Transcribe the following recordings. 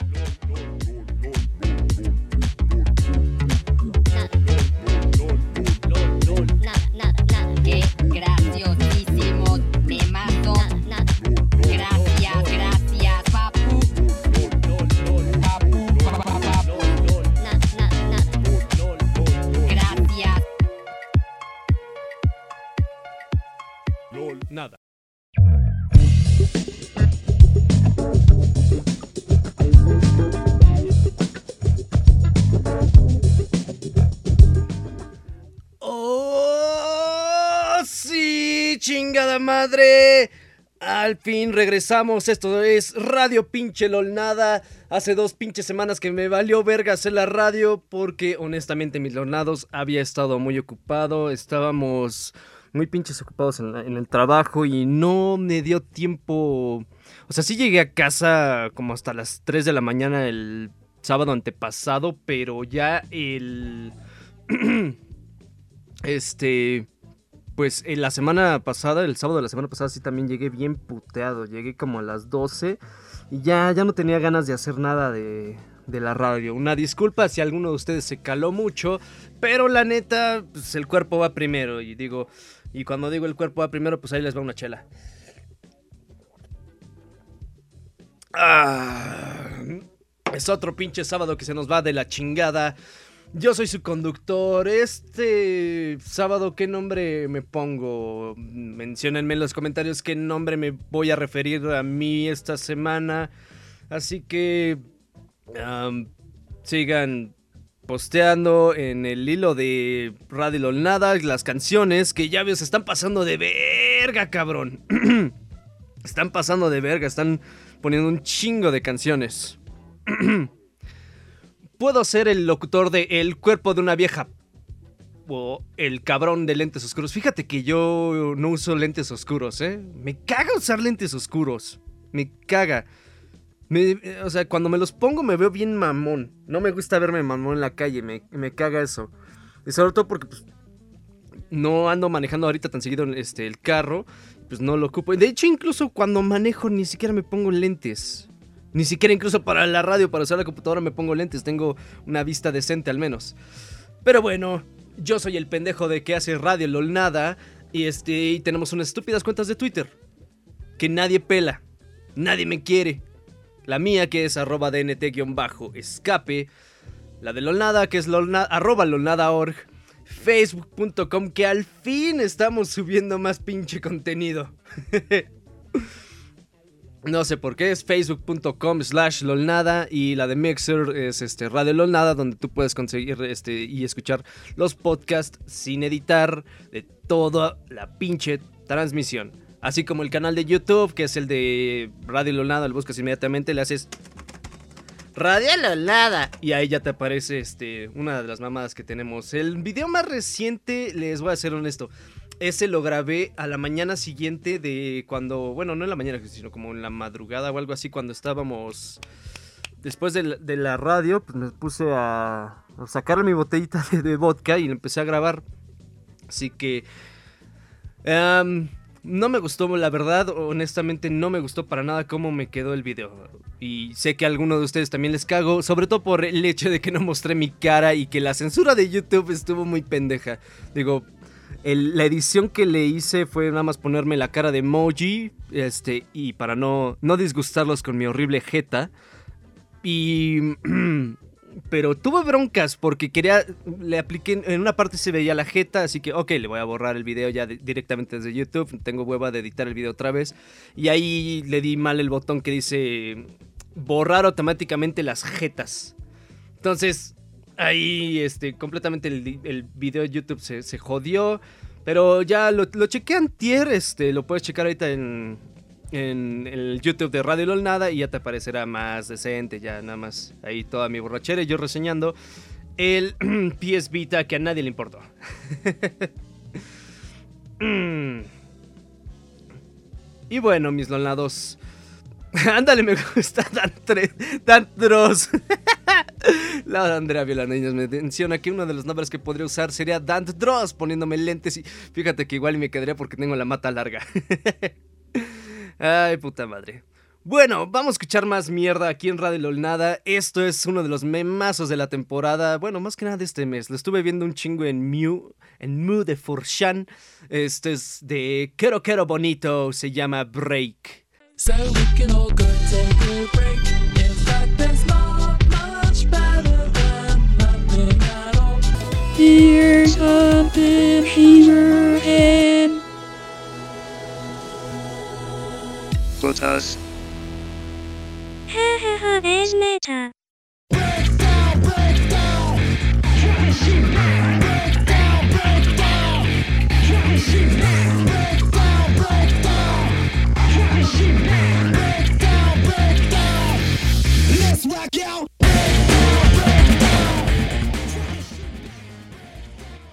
Nada, madre! Al fin regresamos. Esto es Radio Pinche LOL Nada. Hace dos pinches semanas que me valió verga hacer la radio porque honestamente mis lornados había estado muy ocupado. Estábamos muy pinches ocupados en, en el trabajo y no me dio tiempo. O sea, sí llegué a casa como hasta las 3 de la mañana el sábado antepasado, pero ya el... este... Pues en la semana pasada, el sábado de la semana pasada, sí también llegué bien puteado. Llegué como a las 12 y ya, ya no tenía ganas de hacer nada de, de la radio. Una disculpa si alguno de ustedes se caló mucho, pero la neta, pues el cuerpo va primero. Y digo, y cuando digo el cuerpo va primero, pues ahí les va una chela. Ah, es otro pinche sábado que se nos va de la chingada. Yo soy su conductor. Este sábado, ¿qué nombre me pongo? Menciónenme en los comentarios qué nombre me voy a referir a mí esta semana. Así que sigan posteando en el hilo de Radio Nada las canciones que ya veo se están pasando de verga, cabrón. están pasando de verga, están poniendo un chingo de canciones. Puedo ser el locutor de El cuerpo de una vieja. O el cabrón de lentes oscuros. Fíjate que yo no uso lentes oscuros, ¿eh? Me caga usar lentes oscuros. Me caga. O sea, cuando me los pongo me veo bien mamón. No me gusta verme mamón en la calle. Me, me caga eso. Y sobre todo porque pues, no ando manejando ahorita tan seguido este, el carro. Pues no lo ocupo. De hecho, incluso cuando manejo ni siquiera me pongo lentes. Ni siquiera incluso para la radio, para usar la computadora me pongo lentes. Tengo una vista decente al menos. Pero bueno, yo soy el pendejo de que hace radio lol nada. Y este, y tenemos unas estúpidas cuentas de Twitter. Que nadie pela. Nadie me quiere. La mía que es arroba dnt-escape. La de lolnada que es lolna, arroba lolnada.org. Facebook.com que al fin estamos subiendo más pinche contenido. No sé por qué, es facebook.com slash lolnada y la de Mixer es este Radio Lolnada donde tú puedes conseguir este y escuchar los podcasts sin editar de toda la pinche transmisión. Así como el canal de YouTube que es el de Radio Lolnada, lo buscas inmediatamente, le haces Radio Lolnada y ahí ya te aparece este una de las mamadas que tenemos. El video más reciente, les voy a ser honesto, ese lo grabé a la mañana siguiente de cuando, bueno, no en la mañana, sino como en la madrugada o algo así, cuando estábamos... Después de la, radio, pues me puse a, a sacar mi botellita de, vodka y empecé a grabar. Así que... em, no me gustó, la verdad, honestamente no me gustó para nada cómo me quedó el video. Y sé que a alguno de ustedes también les cago, sobre todo por el hecho de que no mostré mi cara y que la censura de YouTube estuvo muy pendeja. Digo, la edición que le hice fue nada más ponerme la cara de emoji, este, y para no, no disgustarlos con mi horrible jeta. Y... Pero tuve broncas porque quería, le apliqué, en una parte se veía la jeta, así que ok, le voy a borrar el video ya directamente desde YouTube, tengo hueva de editar el video otra vez. Y ahí le di mal el botón que dice borrar automáticamente las jetas. Entonces, ahí este, completamente el, video de YouTube se, jodió. Pero ya lo, lo chequé antier, este, lo puedes checar ahorita en, el YouTube de Radio LOL Nada y ya te aparecerá más decente, ya nada más ahí toda mi borrachera y yo reseñando el PS Vita que a nadie le importó. Y bueno, mis lolnados. Ándale, me gusta Dan, Tre- Dan Dross. La Andrea Villanueva me menciona que uno de los nombres que podría usar sería Dan Dross poniéndome lentes y fíjate que igual me quedaría porque tengo la mata larga. Ay, puta madre. Bueno, vamos a escuchar más mierda aquí en Radio Lolnada. Esto es uno de los memazos de la temporada. Bueno, más que nada de este mes. Lo estuve viendo un chingo en Mew, en Mew de Forshan. Este es de Quiero Quiero Bonito. Se llama Break. So we can all go take a break. Here's a bit fever. Put us. Ha there's meta. Break down, break down. Try to shoot back.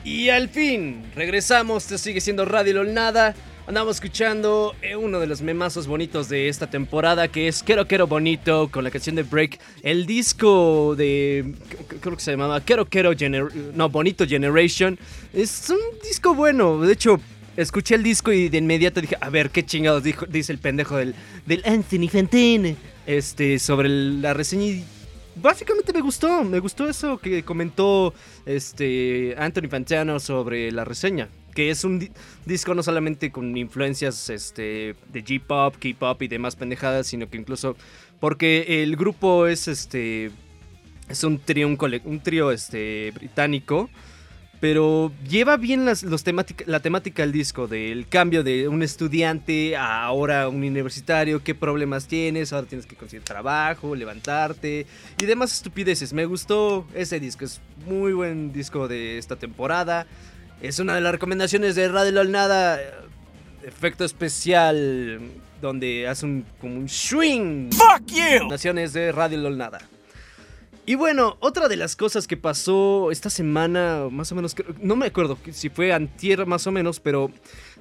Y al fin, regresamos. Te sigue siendo Radio Lolnada. Andamos escuchando eh, uno de los memazos bonitos de esta temporada que es Quiero Quiero Bonito con la canción de Break. El disco de. Creo que se llamaba Quiero Quiero Gener No, Bonito Generation. Es un disco bueno. De hecho, escuché el disco y de inmediato dije, a ver, qué chingados dijo, dice el pendejo del, del Anthony Fantine este, sobre la reseña. Básicamente me gustó. Me gustó eso que comentó este, Anthony Fantano sobre la reseña. Que es un di- disco no solamente con influencias este, de J-pop, K-pop y demás pendejadas, sino que incluso porque el grupo es este es un trío un, un trío este británico, pero lleva bien las, los temática- la temática del disco del cambio de un estudiante a ahora un universitario, qué problemas tienes, ahora tienes que conseguir trabajo, levantarte y demás estupideces. Me gustó ese disco, es muy buen disco de esta temporada. Es una de las recomendaciones de Radio Nada. Efecto especial donde hace un como un swing. Fuck you. Naciones de Radio Nada. Y bueno, otra de las cosas que pasó esta semana, más o menos, no me acuerdo si fue antier más o menos, pero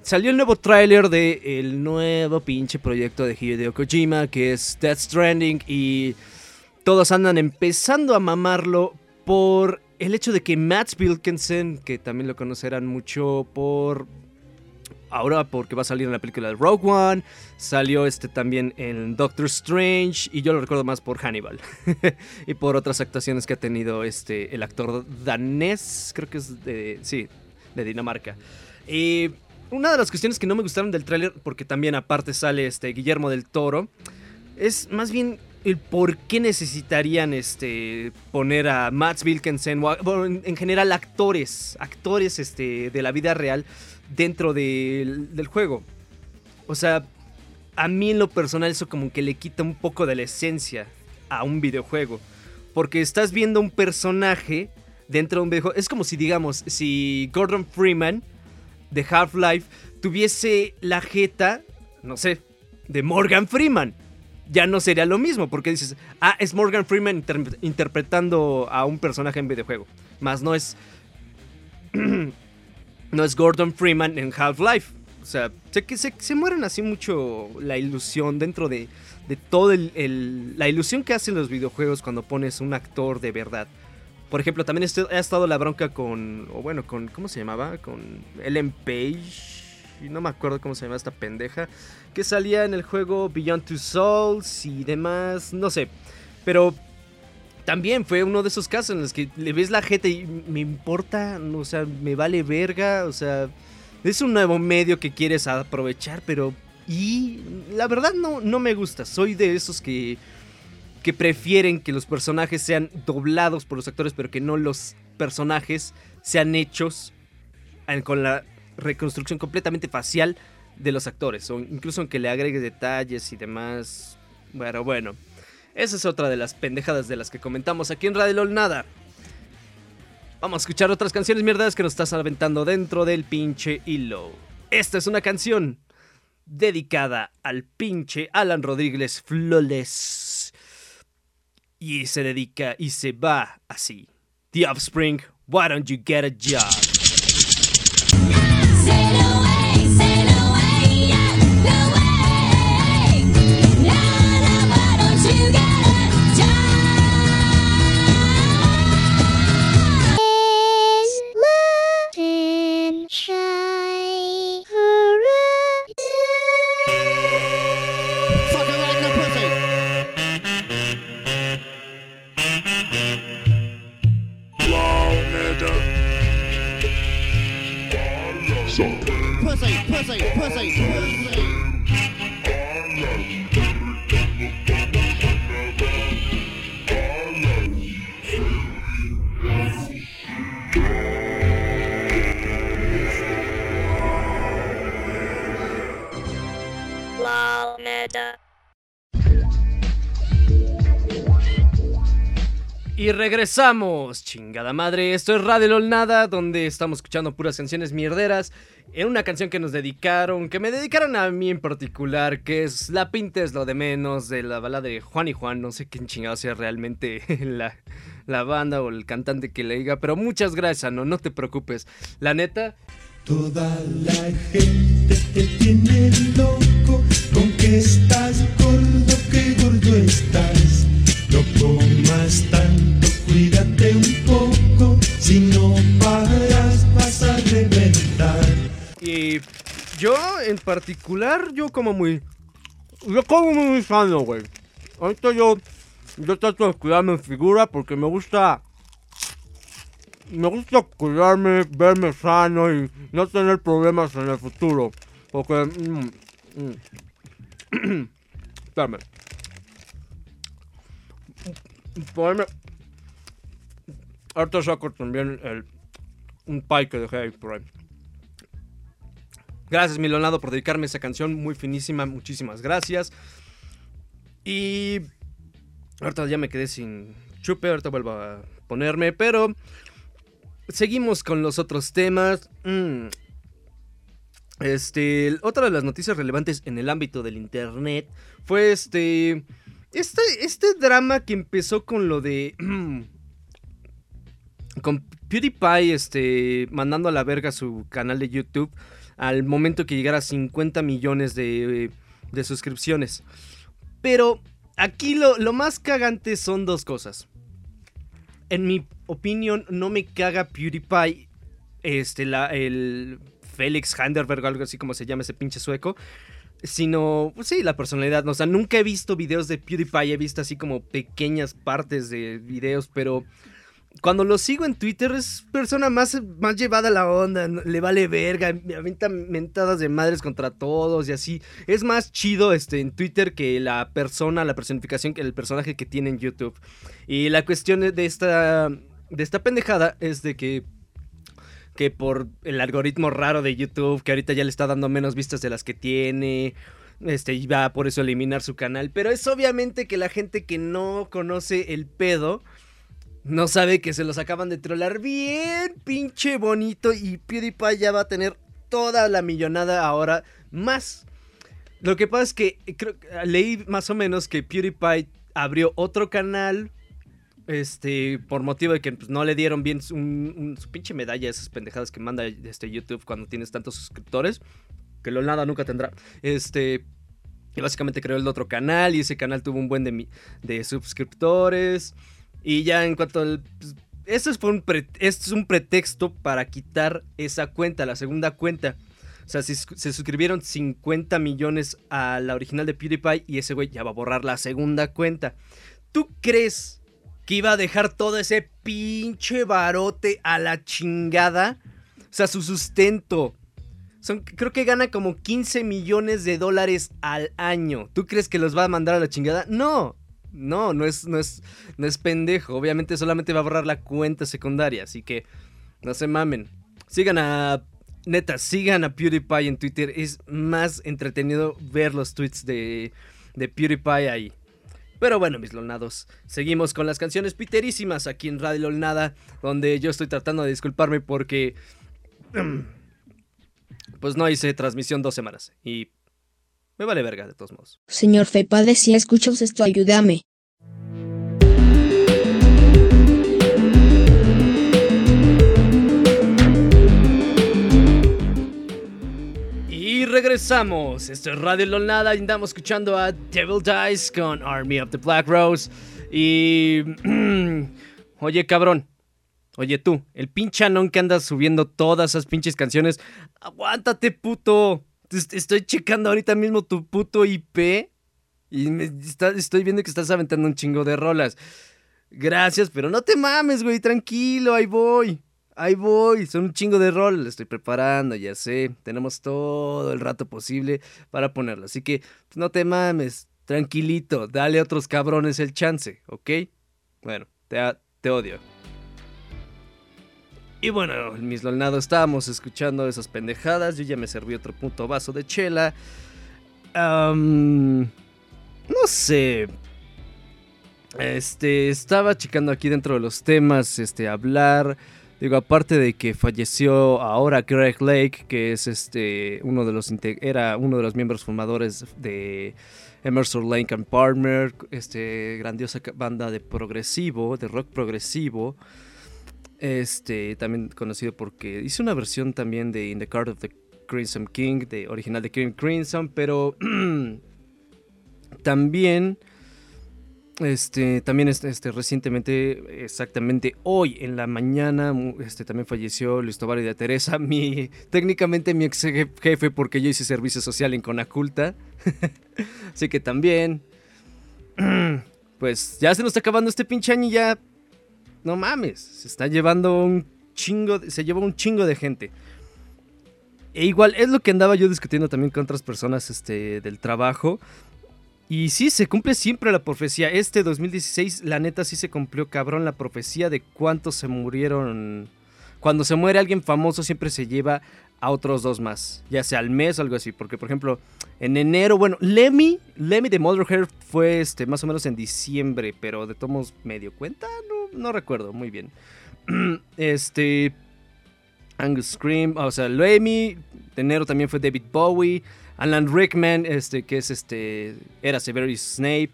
salió el nuevo tráiler de el nuevo pinche proyecto de Hideo Kojima, que es Death Stranding, y todos andan empezando a mamarlo por el hecho de que Matt Wilkinson, que también lo conocerán mucho por... Ahora porque va a salir en la película de Rogue One, salió este también en Doctor Strange y yo lo recuerdo más por Hannibal y por otras actuaciones que ha tenido este el actor danés, creo que es de sí, de Dinamarca. Y una de las cuestiones que no me gustaron del tráiler porque también aparte sale este Guillermo del Toro es más bien el por qué necesitarían este poner a Matt Wilkinson bueno, en, en general actores, actores este de la vida real dentro del, del juego. O sea, a mí en lo personal eso como que le quita un poco de la esencia a un videojuego. Porque estás viendo un personaje dentro de un videojuego. Es como si, digamos, si Gordon Freeman de Half-Life tuviese la jeta, no sé, de Morgan Freeman. Ya no sería lo mismo, porque dices, ah, es Morgan Freeman inter- interpretando a un personaje en videojuego. Más no es. no es Gordon Freeman en Half-Life. O sea, que se, se mueren así mucho la ilusión dentro de, de todo el, el- la ilusión que hacen los videojuegos cuando pones un actor de verdad. Por ejemplo, también este- ha estado la bronca con, o bueno, con, ¿cómo se llamaba? Con Ellen Page. Y no me acuerdo cómo se llama esta pendeja. Que salía en el juego Beyond Two Souls y demás, no sé. Pero también fue uno de esos casos en los que le ves la jeta y me importa, o sea, me vale verga, o sea, es un nuevo medio que quieres aprovechar, pero... Y la verdad no, no me gusta, soy de esos que, que prefieren que los personajes sean doblados por los actores, pero que no los personajes sean hechos con la reconstrucción completamente facial de los actores, o incluso aunque le agregue detalles y demás. Bueno, bueno. Esa es otra de las pendejadas de las que comentamos aquí en Radio LOL Nada. Vamos a escuchar otras canciones mierdas que nos estás aventando dentro del pinche hilo. Esta es una canción dedicada al pinche Alan Rodríguez Flawless. Y se dedica y se va así. The Offspring, why don't you get a job? Lol Y regresamos, chingada madre. Esto es Radio LOL Nada, donde estamos escuchando puras canciones mierderas. En una canción que nos dedicaron, que me dedicaron a mí en particular, que es La Pinta es lo de menos, de la balada de Juan y Juan. No sé quién chingado sea realmente la, la banda o el cantante que le diga, pero muchas gracias, no, no te preocupes. La neta, Toda la gente te tiene loco con que yo en particular, yo como muy... Yo como muy sano, güey. Ahorita yo, yo trato de cuidar mi figura porque me gusta... Me gusta cuidarme, verme sano y no tener problemas en el futuro. Porque... mm, mm. Espérame. Ponerme... Ahorita saco también el... Un pie que dejé ahí por ahí. Gracias, Milonado, por dedicarme esa canción muy finísima. Muchísimas gracias. Y. Ahorita ya me quedé sin chupe. Ahorita vuelvo a ponerme. Pero. Seguimos con los otros temas. Mm. Este. Otra de las noticias relevantes en el ámbito del internet fue este. Este, este drama que empezó con lo de. con PewDiePie este, mandando a la verga su canal de YouTube al momento que llegara a 50 millones de, de suscripciones. Pero aquí lo, lo más cagante son dos cosas. En mi opinión, no me caga PewDiePie, este, la, el Félix Handerberg, algo así como se llama ese pinche sueco. Sino, sí, la personalidad. O sea, nunca he visto videos de PewDiePie, he visto así como pequeñas partes de videos, pero cuando lo sigo en Twitter es persona más, más llevada a la onda, le vale verga, me avienta mentadas de madres contra todos y así. Es más chido este, en Twitter que la persona, la personificación, que el personaje que tiene en YouTube. Y la cuestión de esta, de esta pendejada es de que que por el algoritmo raro de YouTube, que ahorita ya le está dando menos vistas de las que tiene, este, va por eso a eliminar su canal. Pero es obviamente que la gente que no conoce el pedo, no sabe que se los acaban de trolar bien pinche bonito y PewDiePie ya va a tener toda la millonada ahora más. Lo que pasa es que creo, leí más o menos que PewDiePie abrió otro canal este, por motivo de que pues, no le dieron bien un- su pinche medalla, esas pendejadas que manda este, YouTube cuando tienes tantos suscriptores, que lo nada nunca tendrá. Este, y básicamente creó el otro canal y ese canal tuvo un buen de, de suscriptores. Y ya en cuanto al... pues, esto es un pretexto para quitar esa cuenta, la segunda cuenta. O sea, se, se suscribieron 50 millones a la original de PewDiePie y ese güey ya va a borrar la segunda cuenta. ¿Tú crees que iba a dejar todo ese pinche barote a la chingada? O sea, su sustento. Son, creo que gana como 15 millones de dólares al año. ¿Tú crees que los va a mandar a la chingada? No. No, no es, no es, no es pendejo. Obviamente solamente va a borrar la cuenta secundaria. Así que no se mamen. Sigan a. Neta, sigan a PewDiePie en Twitter. Es más entretenido ver los tweets de, de PewDiePie ahí. Pero bueno, mis lolnados, seguimos con las canciones piterísimas aquí en Radio Lolnada, donde yo estoy tratando de disculparme porque... Pues no hice transmisión dos semanas y... Me vale verga de todos modos. Señor Fepade, si escuchas esto, ayúdame. Y regresamos. Esto es Radio Lolnada y andamos escuchando a Devil Dice con Army of the Black Rose. Y... Oye, cabrón. Oye tú, el pinche anón que andas subiendo todas esas pinches canciones. Aguántate, puto. Estoy checando ahorita mismo tu puto IP. Y me estoy viendo que estás aventando un chingo de rolas. Gracias, pero no te mames, güey. Tranquilo, ahí voy. ahí voy, son un chingo de rol, lo estoy preparando, ya sé, tenemos todo el rato posible para ponerlo, así que pues, no te mames, tranquilito, dale a otros cabrones el chance, ¿ok? Bueno, te, te odio. Y bueno, en mis lolnado estábamos escuchando esas pendejadas, yo ya me serví otro puto vaso de chela. No sé, este, estaba checando aquí dentro de los temas, este, hablar. Digo, aparte de que falleció ahora Greg Lake, que es este, uno de los, era uno de los miembros fundadores de Emerson Lake and Palmer, este, grandiosa banda de progresivo, de rock progresivo. Este, también conocido porque hizo una versión también de In the Card of the Crimson King, de original de King Crimson, pero también este, también este, recientemente, exactamente hoy en la mañana, este, también falleció Luis Tobar de Teresa, mi, técnicamente mi ex je- jefe porque yo hice servicio social en Conaculta. Así que también, pues ya se nos está acabando este pinche año y ya, no mames, se está llevando un chingo, se lleva un chingo de gente. E igual es lo que andaba yo discutiendo también con otras personas este, del trabajo. Y sí, se cumple siempre la profecía. Este 2016, la neta, sí se cumplió cabrón la profecía de cuántos se murieron. Cuando se muere alguien famoso, siempre se lleva a otros dos más. Ya sea al mes o algo así. Porque, por ejemplo, en enero, bueno, Lemmy, Lemmy de Motherhair fue este, más o menos en diciembre. Pero de tomos medio cuenta, no, recuerdo muy bien. este. Angus Scream, o sea, Lemmy. De enero también fue David Bowie. Alan Rickman, este, que es este, era Severus Snape,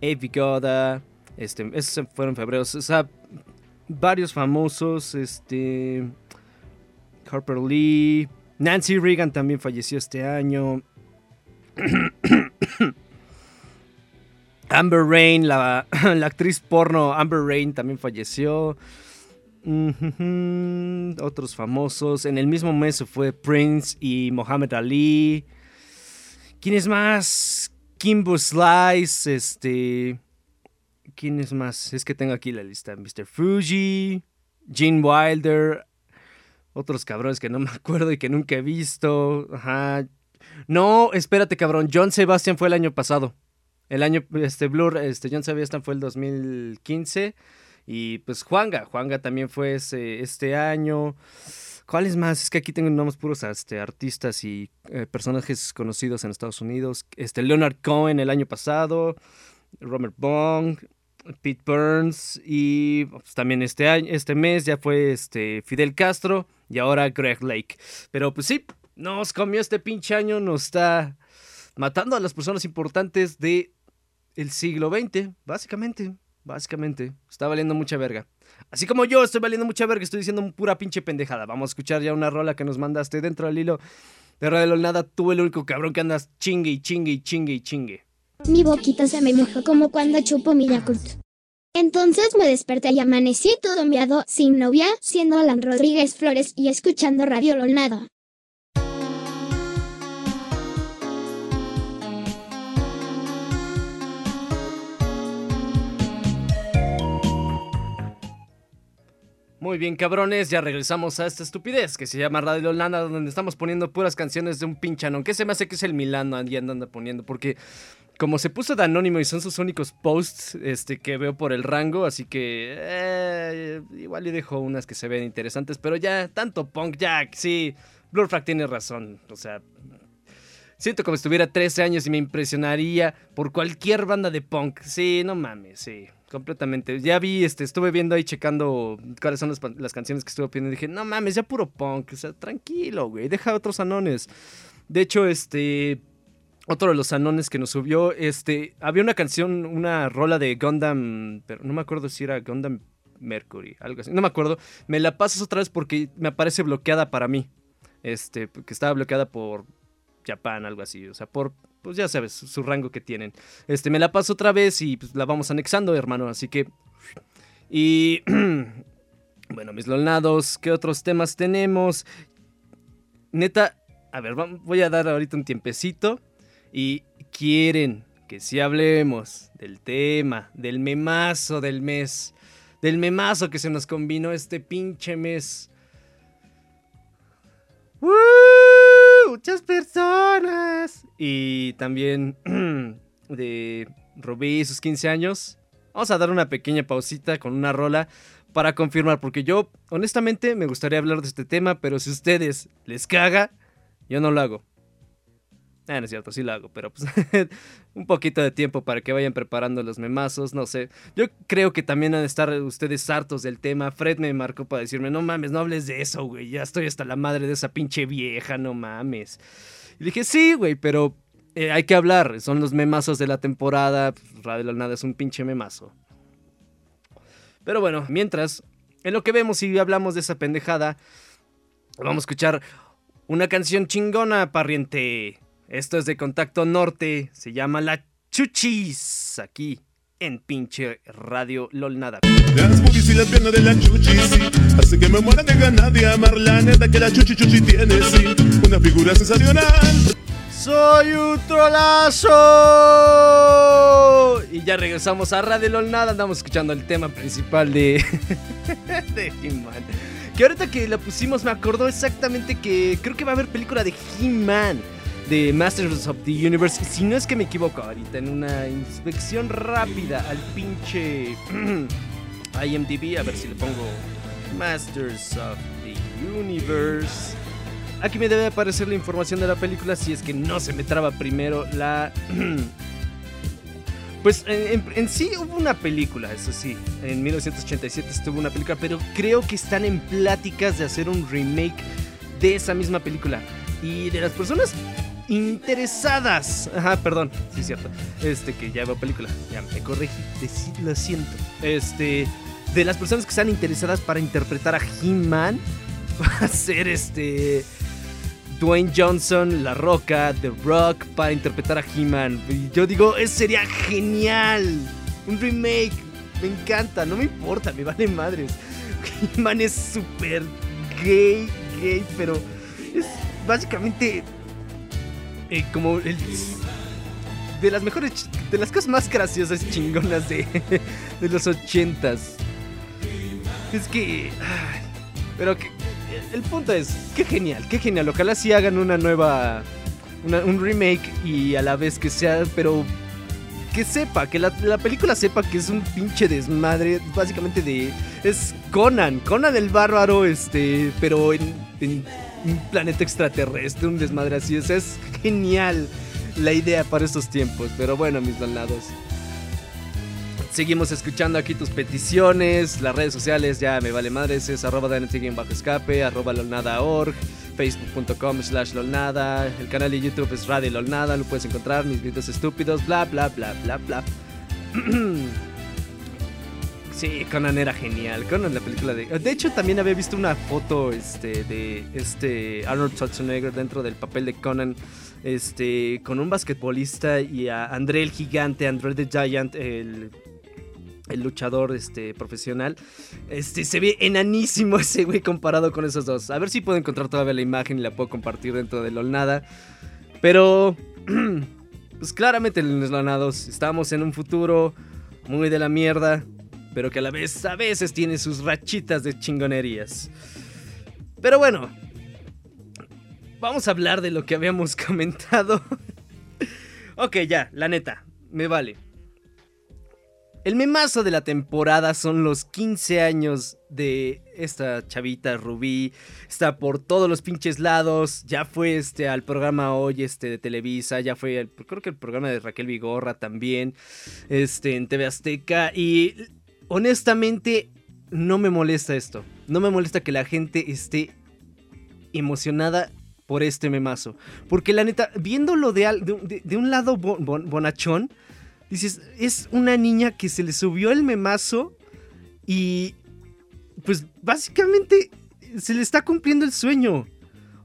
Avi Goda, este, esos fueron en febrero, o sea, varios famosos, este, Harper Lee, Nancy Reagan también falleció este año, Amber Rain, la, actriz porno Amber Rain también falleció. Otros famosos. En el mismo mes se fue Prince y Muhammad Ali. ¿Quién es más? Kimbo Slice, este... ¿Quién es más? Es que tengo aquí la lista. Mr. Fuji, Gene Wilder, otros cabrones que no me acuerdo y que nunca he visto. Ajá. No, espérate, cabrón. John Sebastian fue el año pasado. El año, este, Blur, este, John Sebastian fue el 2015. Y pues Juanga, Juanga también fue este año. ¿Cuáles más? Es que aquí tengo nombres puros este, artistas y eh, personajes conocidos en Estados Unidos. Este, Leonard Cohen el año pasado, Robert Bong, Pete Burns y pues, también este año, este mes ya fue este Fidel Castro y ahora Greg Lake. Pero pues sí, nos comió este pinche año, nos está matando a las personas importantes de el siglo XX, básicamente, básicamente. Está valiendo mucha verga. Así como yo estoy valiendo mucha verga, estoy diciendo pura pinche pendejada. Vamos a escuchar ya una rola que nos mandaste dentro del hilo de Radio Nada. Tú el único cabrón que andas chingue y chingue y chingue y chingue. Mi boquita se me mojó como cuando chupo mi Yakult. Entonces me desperté y amanecí todo miado, sin novia, siendo Alan Rodríguez Flores y escuchando Radio Lolnada. Muy bien, cabrones, ya regresamos a esta estupidez que se llama Radio Holanda, donde estamos poniendo puras canciones de un pinchanón. ¿Qué se me hace que es el Milano y anda poniendo? Porque como se puso de anónimo y son sus únicos posts este, que veo por el rango, así que eh, igual le dejo unas que se ven interesantes, pero ya, tanto punk, ya, sí, Blurfrag tiene razón, o sea, siento como si tuviera 13 años y me impresionaría por cualquier banda de punk, sí, no mames, sí, completamente. Ya vi, este, estuve viendo ahí checando cuáles son las, canciones que estuve pidiendo y dije, no mames, ya puro punk, o sea, tranquilo, güey, deja otros anones. De hecho, este, otro de los anones que nos subió, este, había una canción, una rola de Gundam, pero no me acuerdo si era Gundam Mercury, algo así, no me acuerdo. Me la pasas otra vez porque me aparece bloqueada para mí. Este, que estaba bloqueada por Japan, algo así, o sea, por, pues ya sabes, su, rango que tienen. Este, me la paso otra vez y pues, la vamos anexando, hermano, así que... Y... bueno, mis lolnados, ¿qué otros temas tenemos? Neta, a ver, voy a dar ahorita un tiempecito y quieren que si hablemos del tema, del memazo del mes, del memazo que se nos combinó este pinche mes. ¡Woo! Muchas personas. Y también de Rubí y sus 15 años. Vamos a dar una pequeña pausita con una rola para confirmar, porque yo honestamente me gustaría hablar de este tema, pero si a ustedes les caga, yo no lo hago. Ah, no es cierto, sí lo hago, pero pues un poquito de tiempo para que vayan preparando los memazos, no sé. Yo creo que también han de estar ustedes hartos del tema. Fred me marcó para decirme, no mames, no hables de eso, güey. Ya estoy hasta la madre de esa pinche vieja, no mames. Y dije, sí, güey, pero eh, hay que hablar. Son los memazos de la temporada. Pues, Radio Nada es un pinche memazo. Pero bueno, mientras, en lo que vemos y hablamos de esa pendejada, vamos a escuchar una canción chingona, parriente. Esto es de Contacto Norte, se llama La Chuchis, aquí en pinche Radio LOL Nada. Las boobies y las piernas de la chuchi, sí Hace que me muera de ganas de amar La neta que la chuchi chuchi tiene, sí Una figura sensacional Soy un trolazo. Y ya regresamos a Radio LOL Nada, andamos escuchando el tema principal de, de He-Man. Que ahorita que la pusimos me acordó exactamente que creo que va a haber película de He-Man. De Masters of the Universe. Si no es que me equivoco ahorita en una inspección rápida al pinche IMDb. A ver si le pongo Masters of the Universe. Aquí me debe aparecer la información de la película si es que no se me traba primero la... Pues en, en- en sí hubo una película, eso sí. En 1987 estuvo una película, pero creo que están en pláticas de hacer un remake de esa misma película. Y de las personas interesadas. Ajá, perdón, sí es cierto. Este que ya veo película, ya me corregí, lo siento. Este, de las personas que están interesadas para interpretar a He-Man, va a ser este Dwayne Johnson, La Roca, The Rock para interpretar a He-Man. Yo digo, eso sería genial. Un remake. Me encanta, no me importa, me vale madres. He-Man es súper gay, gay, pero es básicamente eh, como el de las mejores, de las cosas más graciosas chingonas de, de los ochentas. Es que, pero que, el punto es, qué genial, qué genial. Ojalá sí hagan una nueva, una- un remake y a la vez que sea, pero que sepa, que la, la película sepa que es un pinche desmadre, básicamente de, es Conan, Conan el bárbaro, este, pero en un planeta extraterrestre, un desmadre así, o es genial la idea para estos tiempos, pero bueno, mis lados. Seguimos escuchando aquí tus peticiones, las redes sociales, ya me vale madres, es arroba bajo escape, arroba lolnada.org, facebook.com slash lolnada, el canal de YouTube es Radio Lolnada, lo puedes encontrar, mis videos estúpidos, bla bla bla bla bla. Sí, Conan era genial. Conan, la película de. De hecho, también había visto una foto este, de este Arnold Schwarzenegger dentro del papel de Conan. Este. Con un basquetbolista y a André el gigante, André the Giant, el. El luchador este, profesional. Este se ve enanísimo ese güey comparado con esos dos. A ver si puedo encontrar todavía la imagen y la puedo compartir dentro de LOLNADA. Pero. Pues claramente, los Lolnados, estamos en un futuro muy de la mierda pero que a la vez a veces tiene sus rachitas de chingonerías. Pero bueno, vamos a hablar de lo que habíamos comentado. ok, ya, la neta, me vale. El memazo de la temporada son los 15 años de esta chavita Rubí. Está por todos los pinches lados. Ya fue este al programa hoy este de Televisa. Ya fue al- creo que el programa de Raquel Vigorra también. Este en TV Azteca. Y honestamente no me molesta esto. No me molesta que la gente esté emocionada por este memazo. Porque la neta, viéndolo de, al- de- un lado bon- bon- bonachón, dices, es una niña que se le subió el memazo y pues básicamente se le está cumpliendo el sueño.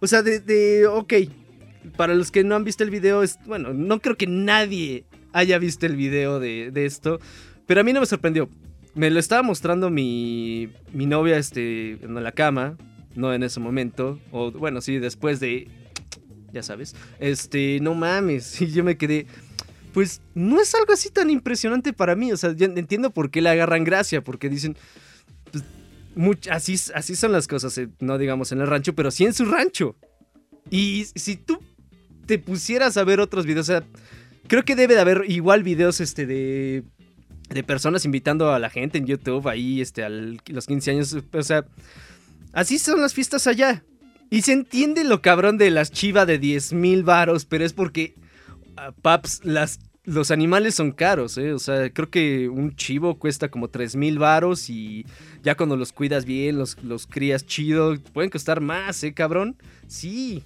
O sea, de, de ok, para los que no han visto el video, es, bueno, no creo que nadie haya visto el video de, de esto, pero a mí no me sorprendió. Me lo estaba mostrando mi, mi novia este, en la cama, no en ese momento, o bueno, sí, después de, ya sabes, este, no mames, y yo me quedé, pues no es algo así tan impresionante para mí, o sea, entiendo por qué le agarran gracia, porque dicen, pues, much- así, así son las cosas, eh, no digamos en el rancho, pero sí en su rancho. Y si tú te pusieras a ver otros videos, o sea, creo que debe de haber igual videos este de de personas invitando a la gente en YouTube ahí este a los 15 años, o sea, así son las fiestas allá. Y se entiende lo cabrón de las chivas de 10 mil varos, pero es porque, ah, paps, las, los animales son caros, ¿eh? O sea, creo que un chivo cuesta como 3 mil varos y ya cuando los cuidas bien, los, los crías chido, pueden costar más, ¿eh, cabrón? Sí.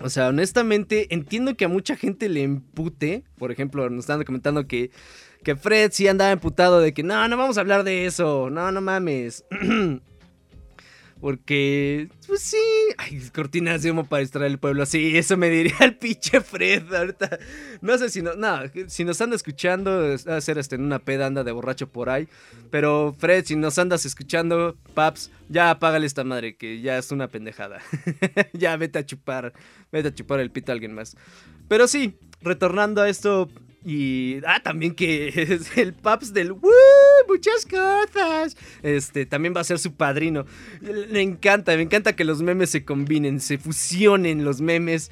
O sea, honestamente, entiendo que a mucha gente le empute. Por ejemplo, nos están comentando que, que Fred sí andaba emputado de que no, no vamos a hablar de eso. No, no mames. Porque, pues sí, ay, cortinas de humo para distraer el pueblo. Sí, eso me diría el pinche Fred ahorita. No sé si no, no, si nos anda escuchando, a ser este, en una peda, anda de borracho por ahí. Pero Fred, si nos andas escuchando, paps, ya apágale esta madre, que ya es una pendejada. ya vete a chupar, vete a chupar el pito a alguien más. Pero sí, retornando a esto, y. Ah, también que es el Paps del. ¡Woo! Muchas cosas. Este, también va a ser su padrino. Me encanta, me encanta que los memes se combinen, se fusionen los memes.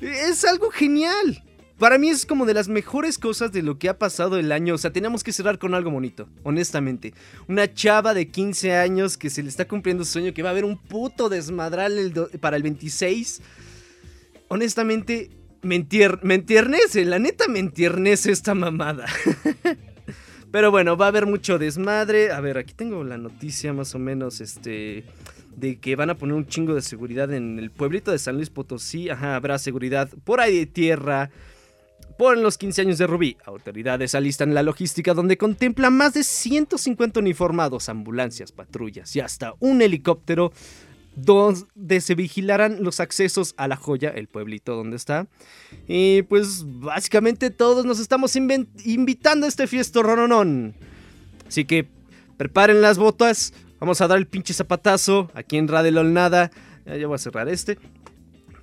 Es algo genial. Para mí es como de las mejores cosas de lo que ha pasado el año. O sea, tenemos que cerrar con algo bonito, honestamente. Una chava de 15 años que se le está cumpliendo su sueño, que va a haber un puto desmadral el para el 26. Honestamente, me, entier- entiernece, la neta me entiernece esta mamada. Pero bueno, va a haber mucho desmadre. A ver, aquí tengo la noticia más o menos, este, de que van a poner un chingo de seguridad en el pueblito de San Luis Potosí. Ajá, habrá seguridad por ahí de tierra. Por los 15 años de Rubí, autoridades alistan la logística donde contempla más de 150 uniformados, ambulancias, patrullas y hasta un helicóptero donde se vigilarán los accesos a la joya, el pueblito donde está. Y pues básicamente todos nos estamos invitando a este fiesto rononón. Así que preparen las botas, vamos a dar el pinche zapatazo aquí en Radelol Nada. Ya, ya voy a cerrar este.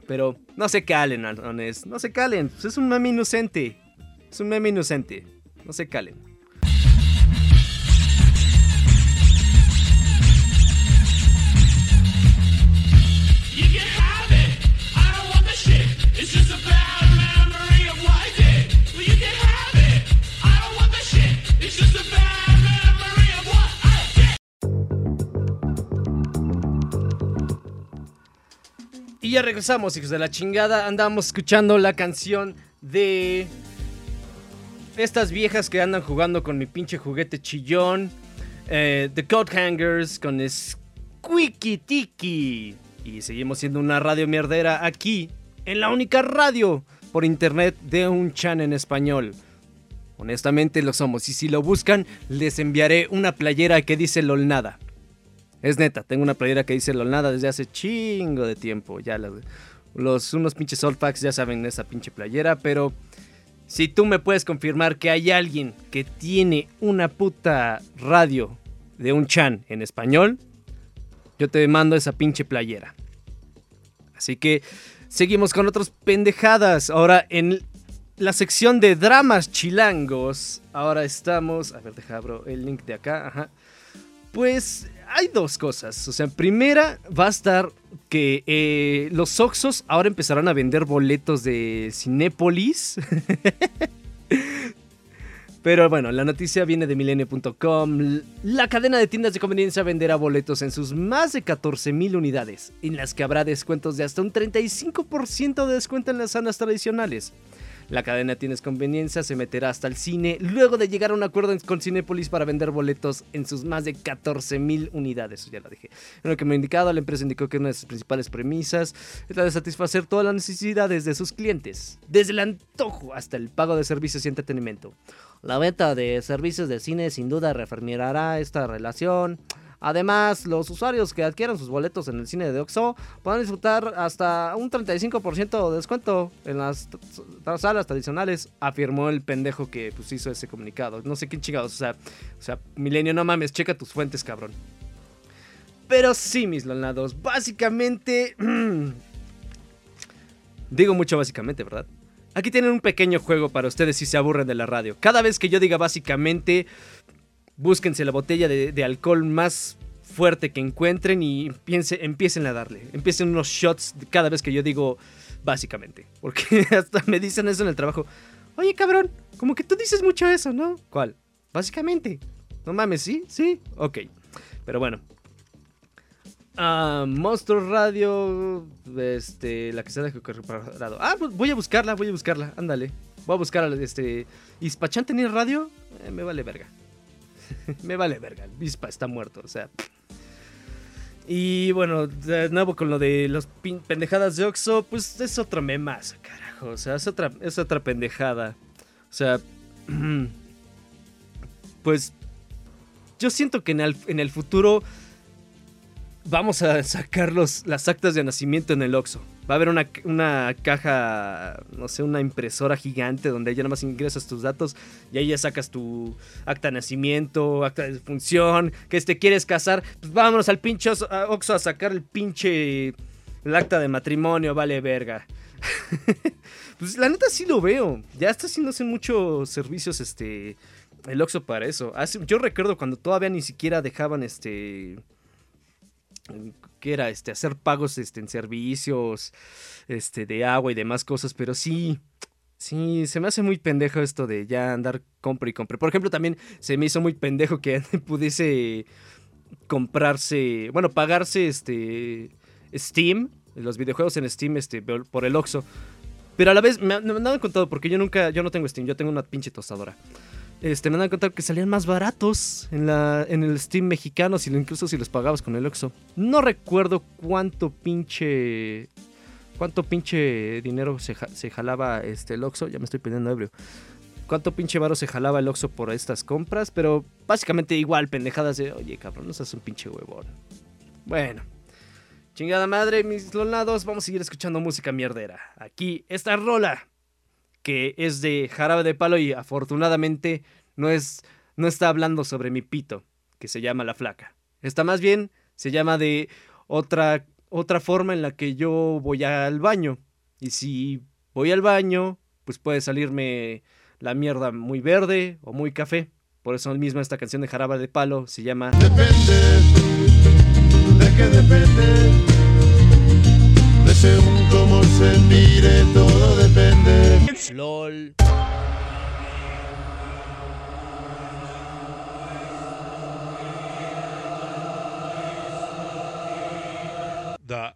Pero no se calen, no se calen. es un meme inocente. Es un meme inocente. No se calen. Y ya regresamos, hijos de la chingada. Andamos escuchando la canción de estas viejas que andan jugando con mi pinche juguete chillón. eh, The Coat Hangers con Squeaky Tiki. Y seguimos siendo una radio mierdera aquí, en la única radio por internet de un chan en español. Honestamente lo somos. Y si lo buscan, les enviaré una playera que dice LOLNADA. Es neta, tengo una playera que dice LOLNADA desde hace chingo de tiempo. Ya los unos pinches Olfax ya saben esa pinche playera, pero si tú me puedes confirmar que hay alguien que tiene una puta radio de un chan en español, yo te mando esa pinche playera. Así que seguimos con otras pendejadas. Ahora en la sección de dramas chilangos, ahora estamos, a ver, deja abro el link de acá, ajá. Pues hay dos cosas. O sea, primera va a estar que eh, los Oxos ahora empezarán a vender boletos de Cinépolis. Pero bueno, la noticia viene de milenio.com. La cadena de tiendas de conveniencia venderá boletos en sus más de 14.000 unidades, en las que habrá descuentos de hasta un 35% de descuento en las salas tradicionales. La cadena Tienes Conveniencia se meterá hasta el cine luego de llegar a un acuerdo con Cinépolis para vender boletos en sus más de 14.000 unidades. Ya lo dije. En lo que me ha indicado, la empresa indicó que una de sus principales premisas es la de satisfacer todas las necesidades de sus clientes, desde el antojo hasta el pago de servicios y entretenimiento. La venta de servicios de cine sin duda reafirmará esta relación. Además, los usuarios que adquieran sus boletos en el cine de Oxo podrán disfrutar hasta un 35% de descuento en las salas tradicionales, afirmó el pendejo que pues, hizo ese comunicado. No sé qué chingados, o sea, o sea, Milenio, no mames, checa tus fuentes, cabrón. Pero sí, mis lonados, básicamente... Digo mucho básicamente, ¿verdad? Aquí tienen un pequeño juego para ustedes si se aburren de la radio. Cada vez que yo diga básicamente, búsquense la botella de, alcohol más fuerte que encuentren y empiece, empiecen a darle. Empiecen unos shots cada vez que yo digo básicamente. Porque hasta me dicen eso en el trabajo. Oye, cabrón, como que tú dices mucho eso, ¿no? ¿Cuál? Básicamente. No mames, ¿sí? ¿Sí? Ok. Pero bueno. Ah, Monster Radio. Este. La que se ha preparado. Ah, pues voy a buscarla, voy a buscarla. Ándale. Voy a buscar este. ¿Ispachan tenía radio? Eh, me vale verga. me vale verga. El Ispa está muerto, o sea. Y bueno, de nuevo con lo de las pendejadas de Oxxo, pues es otro memazo, carajo. O sea, es otra, es otra pendejada. O sea, pues yo siento que en el, en el futuro vamos a sacar los, las actas de nacimiento en el Oxxo. Va a haber una, una caja, no sé, una impresora gigante donde ya nada más ingresas tus datos y ahí ya sacas tu acta de nacimiento, acta de función, que te quieres casar, pues vámonos al pinche Oxxo a, sacar el pinche el acta de matrimonio, vale verga. pues la neta sí lo veo. Ya está haciéndose muchos servicios este el Oxxo para eso. Yo recuerdo cuando todavía ni siquiera dejaban este que era este hacer pagos este en servicios este de agua y demás cosas, pero sí sí se me hace muy pendejo esto de ya andar compra y compra. Por ejemplo, también se me hizo muy pendejo que pudiese comprarse, bueno, pagarse este Steam, los videojuegos en Steam este por el Oxxo. Pero a la vez me, me han contado porque yo nunca yo no tengo Steam, yo tengo una pinche tostadora. Este, me han contado que salían más baratos en, la, en el Steam mexicano, si, incluso si los pagabas con el Oxxo. No recuerdo cuánto pinche. Cuánto pinche dinero se, ja- se jalaba este, el Oxxo. Ya me estoy pidiendo ebrio. Cuánto pinche varo se jalaba el Oxxo por estas compras. Pero básicamente igual, pendejadas de. Oye, cabrón, no seas un pinche huevón. Bueno. Chingada madre, mis lolnados. Vamos a seguir escuchando música mierdera. Aquí, esta rola que es de jarabe de palo y afortunadamente no es no está hablando sobre mi pito, que se llama la flaca. Está más bien se llama de otra otra forma en la que yo voy al baño. Y si voy al baño, pues puede salirme la mierda muy verde o muy café. Por eso mismo esta canción de jarabe de palo se llama Depende, de qué depende, de según cómo se mire, todo depende. LOL. Da.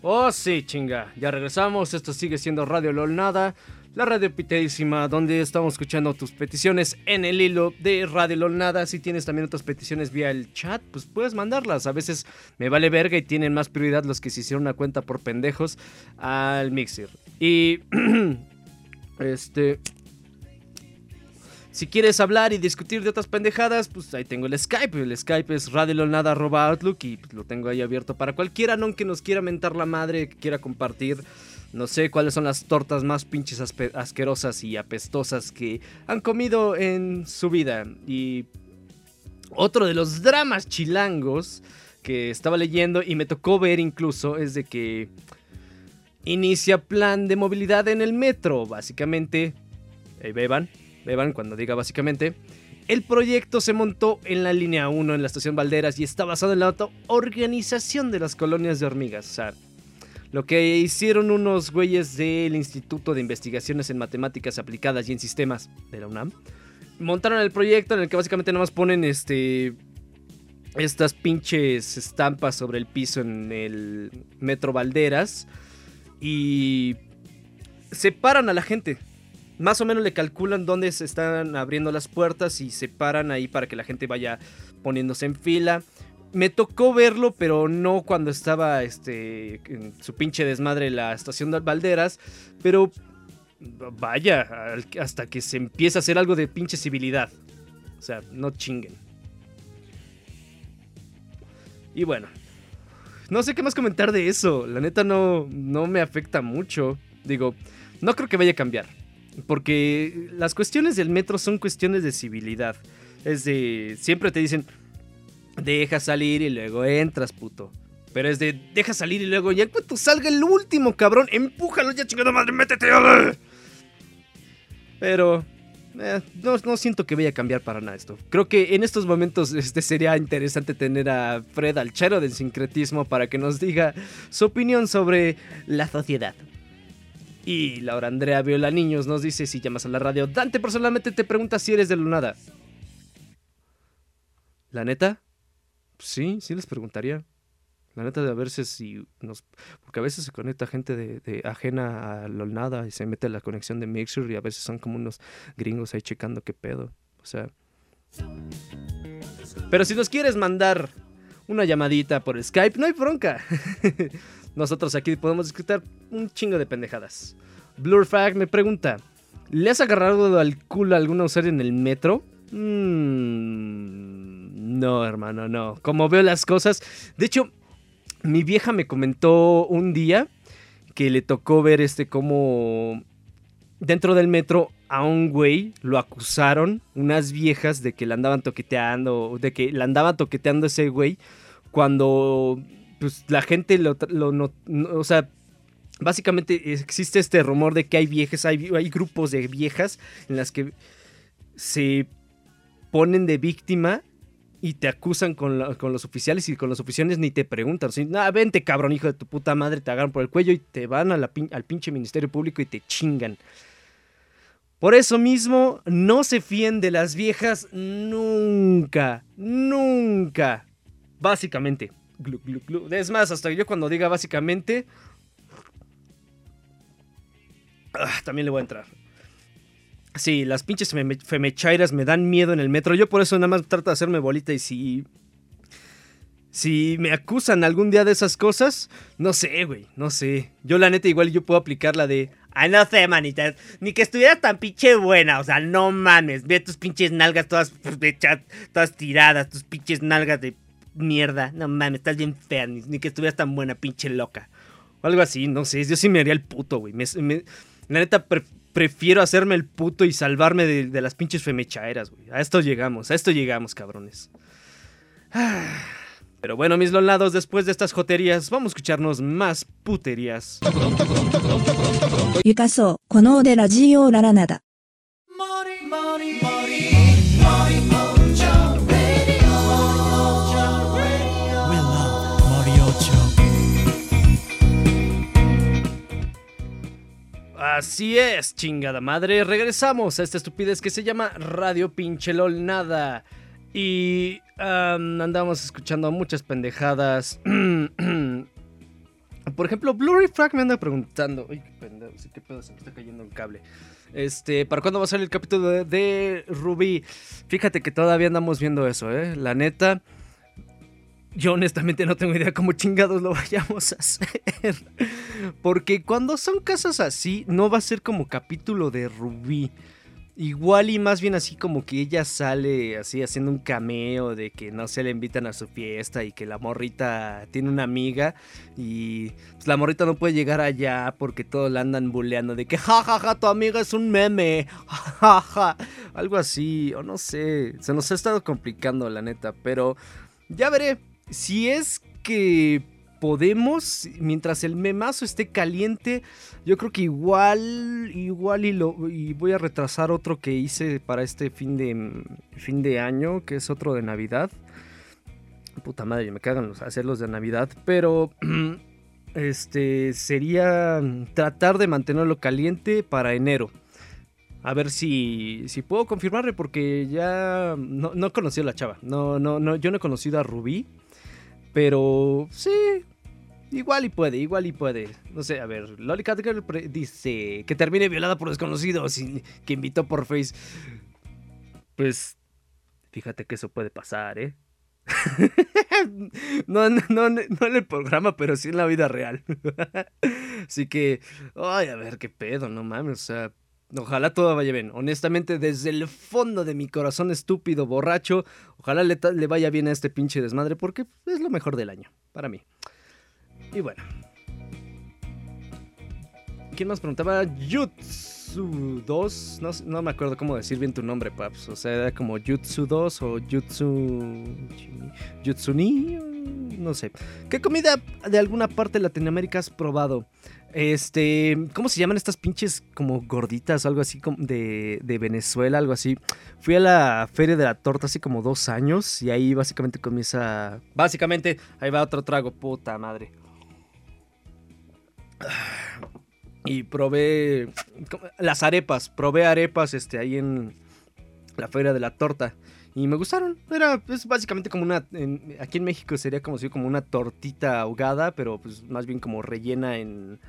Oh, sí, chinga. Ya regresamos. Esto sigue siendo Radio LOL Nada. La radio pitadísima, donde estamos escuchando tus peticiones en el hilo de Radio LOL Nada. Si tienes también otras peticiones vía el chat, pues puedes mandarlas. A veces me vale verga y tienen más prioridad los que se hicieron una cuenta por pendejos al Mixer. Y. este. Si quieres hablar y discutir de otras pendejadas, pues ahí tengo el Skype. El Skype es radiolonada.outlook y pues, lo tengo ahí abierto para cualquiera, no que nos quiera mentar la madre, que quiera compartir. No sé cuáles son las tortas más pinches asquerosas y apestosas que han comido en su vida. Y otro de los dramas chilangos que estaba leyendo y me tocó ver incluso es de que inicia plan de movilidad en el metro. Básicamente, eh, beban, beban cuando diga básicamente. El proyecto se montó en la línea 1 en la estación Valderas y está basado en la organización de las colonias de hormigas. O sea, lo que hicieron unos güeyes del Instituto de Investigaciones en Matemáticas Aplicadas y en Sistemas de la UNAM. Montaron el proyecto en el que básicamente nada más ponen este estas pinches estampas sobre el piso en el metro Valderas y separan a la gente. Más o menos le calculan dónde se están abriendo las puertas y se paran ahí para que la gente vaya poniéndose en fila. Me tocó verlo, pero no cuando estaba este, en su pinche desmadre la estación de Valderas. Pero vaya, hasta que se empieza a hacer algo de pinche civilidad. O sea, no chinguen. Y bueno, no sé qué más comentar de eso. La neta no, no me afecta mucho. Digo, no creo que vaya a cambiar. Porque las cuestiones del metro son cuestiones de civilidad. Es de. Siempre te dicen. Deja salir y luego entras, puto. Pero es de, deja salir y luego ya cuando salga el último, cabrón, empújalo ya, chingada madre, métete. Pero eh, no, no siento que vaya a cambiar para nada esto. Creo que en estos momentos este, sería interesante tener a Fred Alchero del sincretismo para que nos diga su opinión sobre la sociedad. Y Laura Andrea Viola Niños nos dice si llamas a la radio. Dante personalmente te pregunta si eres de Lunada. ¿La neta? Sí, sí les preguntaría. La neta de a veces si nos... Porque a veces se conecta gente de, de ajena a Lunada y se mete la conexión de Mixer y a veces son como unos gringos ahí checando qué pedo. O sea... Pero si nos quieres mandar una llamadita por Skype, no hay bronca. Nosotros aquí podemos discutir un chingo de pendejadas. Blurfag me pregunta: ¿Le has agarrado al culo a alguna usuario en el metro? Mm, no, hermano, no. Como veo las cosas. De hecho, mi vieja me comentó un día que le tocó ver este como dentro del metro a un güey lo acusaron unas viejas de que le andaban toqueteando, de que le andaban toqueteando ese güey cuando pues la gente lo, lo no- o sea, básicamente existe este rumor de que hay viejas, hay grupos de viejas en las que se ponen de víctima y te acusan con, los oficiales y con los oficiales ni te preguntan. "Nah, vente cabrón, hijo de tu puta madre, te agarran por el cuello y te van al pinche Ministerio Público y te chingan. Por eso mismo, no se fíen de las viejas nunca, nunca. Básicamente. Glu, glu, glu. Es más, hasta yo cuando diga básicamente... ah, también le voy a entrar. Sí, las pinches feme- femechairas me dan miedo en el metro. Yo por eso nada más trato de hacerme bolita y si... Si me acusan algún día de esas cosas, no sé, güey, no sé. Yo la neta igual yo puedo aplicar la de... Ay, no sé, manitas. Ni que estuvieras tan pinche buena. O sea, no mames. Ve tus pinches nalgas todas pues, hechas, todas tiradas. Tus pinches nalgas de mierda. No mames, estás bien fea. Ni, que estuvieras tan buena, pinche loca. O algo así, no sé. Yo sí me haría el puto, güey. Me- la neta, prefiero hacerme el puto y salvarme de, las pinches femechaeras, güey. A esto llegamos, a esto llegamos, cabrones. Pero bueno, mis lolados, después de estas joterías, vamos a escucharnos más puterías. Así es, chingada madre. Regresamos a esta estupidez que se llama Radio Pinche LOL Nada. Y am, andamos escuchando muchas pendejadas. Por ejemplo, Blurry Frag me anda preguntando. Uy, qué pendejo, qué pedo, se me está cayendo un cable. Este, ¿para cuándo va a salir el capítulo de, de Ruby? Fíjate que todavía andamos viendo eso, ¿eh? La neta. Yo honestamente no tengo idea cómo chingados lo vayamos a hacer. Porque cuando son casos así, no va a ser como capítulo de Rubí. Igual y más bien así como que ella sale así haciendo un cameo de que no se le invitan a su fiesta y que la morrita tiene una amiga y pues, la morrita no puede llegar allá porque todos la andan bulleando de que jajaja tu amiga es un meme, jajaja, algo así, o no sé, se nos ha estado complicando la neta, pero ya veré. Si es que podemos, mientras el memazo esté caliente, yo creo que igual, igual y, lo, y voy a retrasar otro que hice para este fin de, fin de año, que es otro de Navidad. Puta madre, me cagan los, hacerlos de Navidad, pero este sería tratar de mantenerlo caliente para enero. A ver si, si puedo confirmarle porque ya no, no he conocido a la chava. No, no, no, yo no he conocido a Rubí. Pero sí, igual y puede, igual y puede. No sé, a ver, Loli Cat Girl dice que termine violada por desconocidos que invitó por Face. Pues, fíjate que eso puede pasar, ¿eh? no, no, no en el programa, pero sí en la vida real. Así que, ay, a ver qué pedo, no mames, o sea, ojalá todo vaya bien. Honestamente, desde el fondo de mi corazón estúpido, borracho, ojalá le, le vaya bien a este pinche desmadre porque es lo mejor del año, para mí. Y bueno. ¿Quién más preguntaba? Jutsu 2. No, no me acuerdo cómo decir bien tu nombre, Paps. O sea, era como Jutsu 2 o Jutsu. Jutsuni. No sé. ¿Qué comida de alguna parte de Latinoamérica has probado? Este. ¿Cómo se llaman estas pinches como gorditas o algo así de, de Venezuela? Algo así. Fui a la Feria de la Torta hace como dos años y ahí básicamente comí esa. Básicamente, ahí va otro trago, puta madre. Y probé las arepas, probé arepas este, ahí en la feria de la torta. Y me gustaron. Era pues, básicamente como una. aquí en México sería como si como una tortita ahogada, pero pues más bien como rellena en.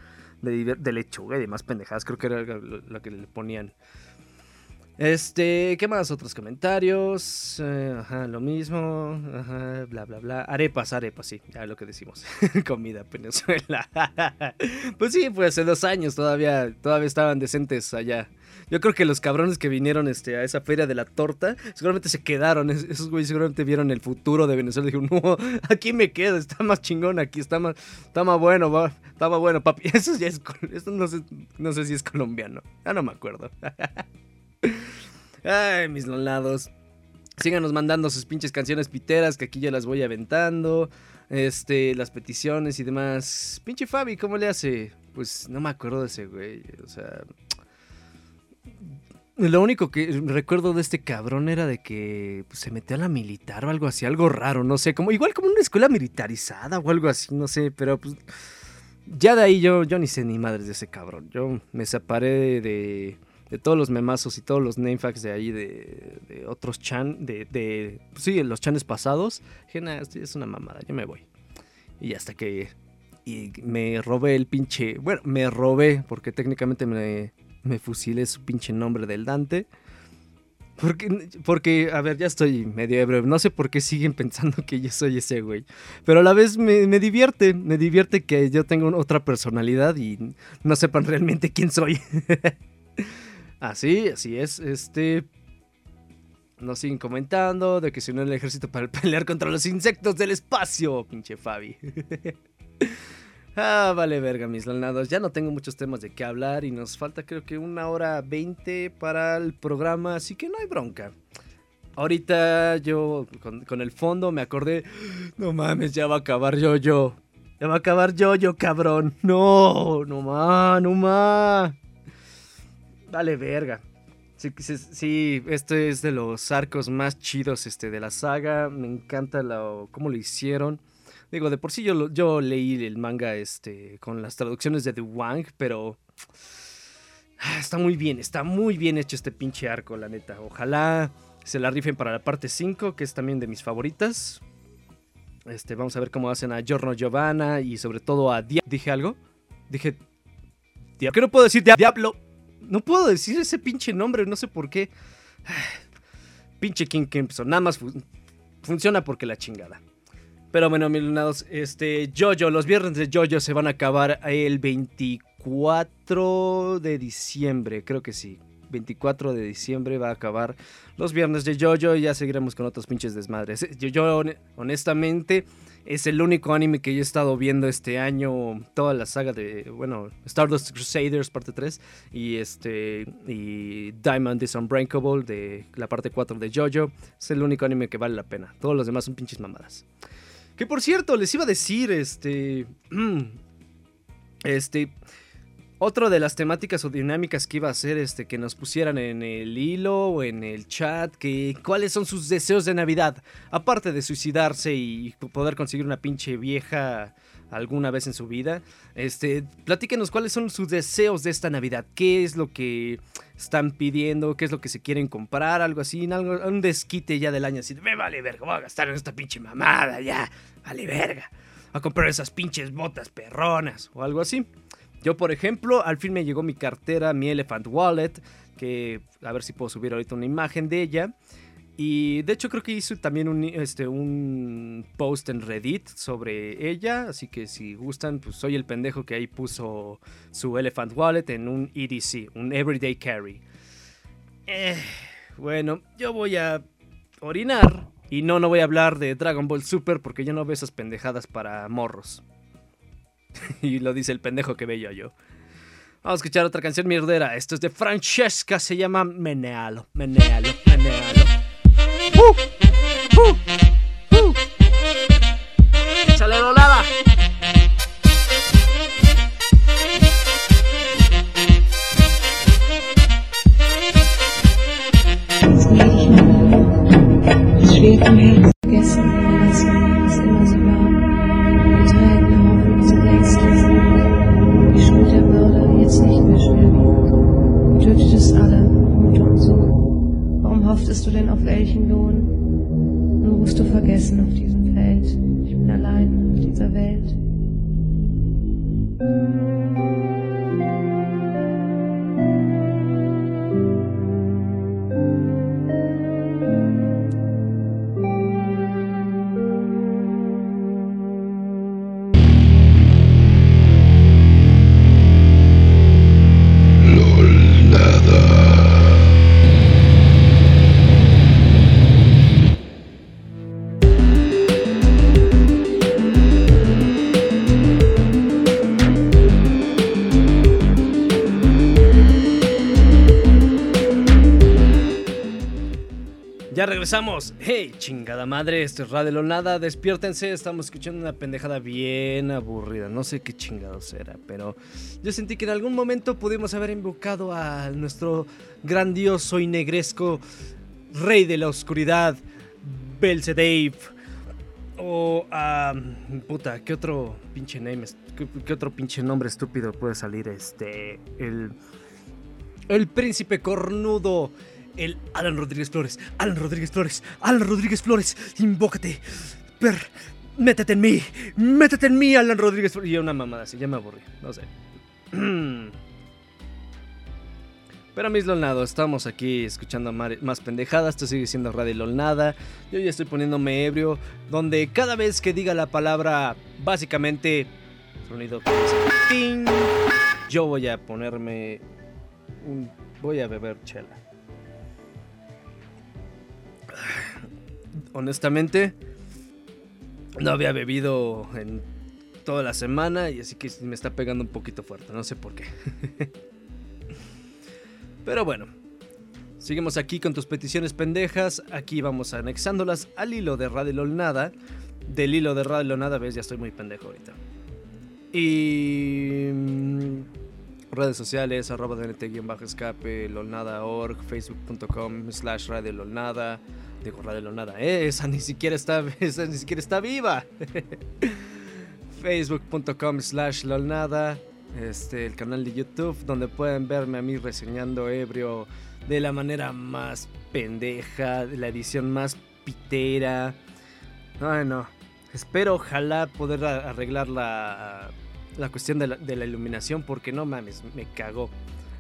de, de lechuga y demás pendejadas. Creo que era lo, lo que le ponían. Este, ¿qué más? Otros comentarios. Eh, ajá, lo mismo. Ajá, bla, bla, bla. Arepas, arepas, sí, ya lo que decimos. Comida Venezuela. pues sí, pues hace dos años todavía, todavía estaban decentes allá. Yo creo que los cabrones que vinieron este, a esa feria de la torta, seguramente se quedaron. Es- Esos güeyes seguramente vieron el futuro de Venezuela dijeron, no, aquí me quedo, está más chingón aquí, está más, está más bueno, va, está más bueno, papi. Eso ya es, eso no sé, no sé si es colombiano. Ya no me acuerdo. Ay, mis lolados. Síganos mandando sus pinches canciones piteras que aquí ya las voy aventando. Este, las peticiones y demás. Pinche Fabi, ¿cómo le hace? Pues no me acuerdo de ese güey. O sea. Lo único que recuerdo de este cabrón era de que pues, se metió a la militar o algo así, algo raro, no sé, como igual como una escuela militarizada o algo así, no sé, pero pues ya de ahí yo, yo ni sé ni madres de ese cabrón. Yo me separé de, todos los memazos y todos los namefacts de ahí de, de otros chan, de, de, pues los chanes pasados. Dije, "Nah, es una mamada, yo me voy. Y hasta que y me robé el pinche, bueno, me robé porque técnicamente me, me fusilé su pinche nombre del Dante. Porque, porque, a ver, ya estoy medio ebrio. No sé por qué siguen pensando que yo soy ese güey. Pero a la vez me, me divierte. Me divierte que yo tengo otra personalidad y no sepan realmente quién soy. así, así es. Este. Nos siguen comentando de que se unió el ejército para pelear contra los insectos del espacio. Pinche Fabi. Ah, vale verga, mis lanados. Ya no tengo muchos temas de qué hablar y nos falta creo que una hora veinte para el programa, así que no hay bronca. Ahorita yo con, el fondo me acordé, no mames, ya va a acabar yo yo. Ya va a acabar yo yo, cabrón. No, no más, no más. Vale verga. Sí, sí, sí, este es de los arcos más chidos este, de la saga. Me encanta lo, cómo lo hicieron. Digo, de por sí yo, yo leí el manga este, con las traducciones de The Wang, pero ah, está muy bien, está muy bien hecho este pinche arco, la neta. Ojalá se la rifen para la parte 5, que es también de mis favoritas. Este, vamos a ver cómo hacen a Giorno Giovanna y sobre todo a Diablo. ¿Dije algo? Dije... Dia- ¿Por qué no puedo decir Dia- Diablo? No puedo decir ese pinche nombre, no sé por qué. Pinche King Crimson, nada más fu- funciona porque la chingada. Pero bueno, mis lunados, este, Jojo, los viernes de Jojo se van a acabar el 24 de diciembre, creo que sí. 24 de diciembre va a acabar los viernes de Jojo y ya seguiremos con otros pinches desmadres. Hon- honestamente, es el único anime que yo he estado viendo este año, toda la saga de, bueno, Stardust Crusaders parte 3 y este y Diamond is Unbreakable de la parte 4 de Jojo. Es el único anime que vale la pena. Todos los demás son pinches mamadas. Que por cierto, les iba a decir, este. Este. Otro de las temáticas o dinámicas que iba a hacer, este, que nos pusieran en el hilo o en el chat, que cuáles son sus deseos de Navidad. Aparte de suicidarse y poder conseguir una pinche vieja alguna vez en su vida. Este, platíquenos cuáles son sus deseos de esta Navidad. ¿Qué es lo que están pidiendo? ¿Qué es lo que se quieren comprar? Algo así, un desquite ya del año así. de, Me vale verga, voy a gastar en esta pinche mamada ya. Vale verga. A comprar esas pinches botas perronas o algo así. Yo, por ejemplo, al fin me llegó mi cartera, mi Elephant Wallet, que a ver si puedo subir ahorita una imagen de ella. Y de hecho creo que hice también un, este, un post en Reddit sobre ella, así que si gustan, pues soy el pendejo que ahí puso su Elephant Wallet en un EDC, un Everyday Carry. Eh, bueno, yo voy a orinar y no, no voy a hablar de Dragon Ball Super porque yo no veo esas pendejadas para morros. y lo dice el pendejo que veo yo. Vamos a escuchar otra canción mierdera. Esto es de Francesca, se llama Menealo, Menealo, Menealo. ¡Uh! ¡Uh! ¡Échale volada! Schwer im Herzen vergessen, verlassen, was immer sie war. Geteilt der Hoffnung, lassen. Die Schuld der Mörder, jetzt nicht mehr schwer. Du tötetest alle, Mutter und Sohn. Warum hofftest du denn auf welchen Lohn? Musst du vergessen auf diesem Feld. Ich bin allein auf dieser Welt. Hey, chingada madre, esto es Radio Nada. Despiértense, estamos escuchando una pendejada bien aburrida. No sé qué chingados era, pero yo sentí que en algún momento pudimos haber invocado a nuestro grandioso y negresco rey de la oscuridad, Belzedave. O a. puta, ¿qué otro pinche name? es- ¿Qué, qué otro pinche nombre estúpido puede salir? Este. El. El príncipe cornudo. El Alan Rodríguez Flores. Alan Rodríguez Flores. Alan Rodríguez Flores. Invócate. Per. Métete en mí. Métete en mí, Alan Rodríguez Flores. Y una mamada así. Ya me aburrí. No sé. Pero mis Lolnado, estamos aquí escuchando más pendejadas. Esto sigue siendo Radio Lolnada. Yo ya estoy poniéndome ebrio. Donde cada vez que diga la palabra, básicamente, sonido que yo voy a ponerme un- voy a beber chela. Honestamente, no había bebido en toda la semana y así que me está pegando un poquito fuerte, no sé por qué. Pero bueno, seguimos aquí con tus peticiones pendejas, aquí vamos anexándolas al hilo de Radio Nada. Del hilo de Radio Nada, ves, ya estoy muy pendejo ahorita. Y mm, redes sociales, arroba dnt-escape, lolnada.org, facebook.com slash radio lolnada. Digo, radio lolnada, eh, esa ni siquiera está, esa ni siquiera está viva. facebook.com slash lolnada. Este, el canal de YouTube, donde pueden verme a mí reseñando ebrio de la manera más pendeja, de la edición más pitera. Ay, no. Espero, ojalá, poder arreglar la, la cuestión de la, de la iluminación, porque no mames, me cagó.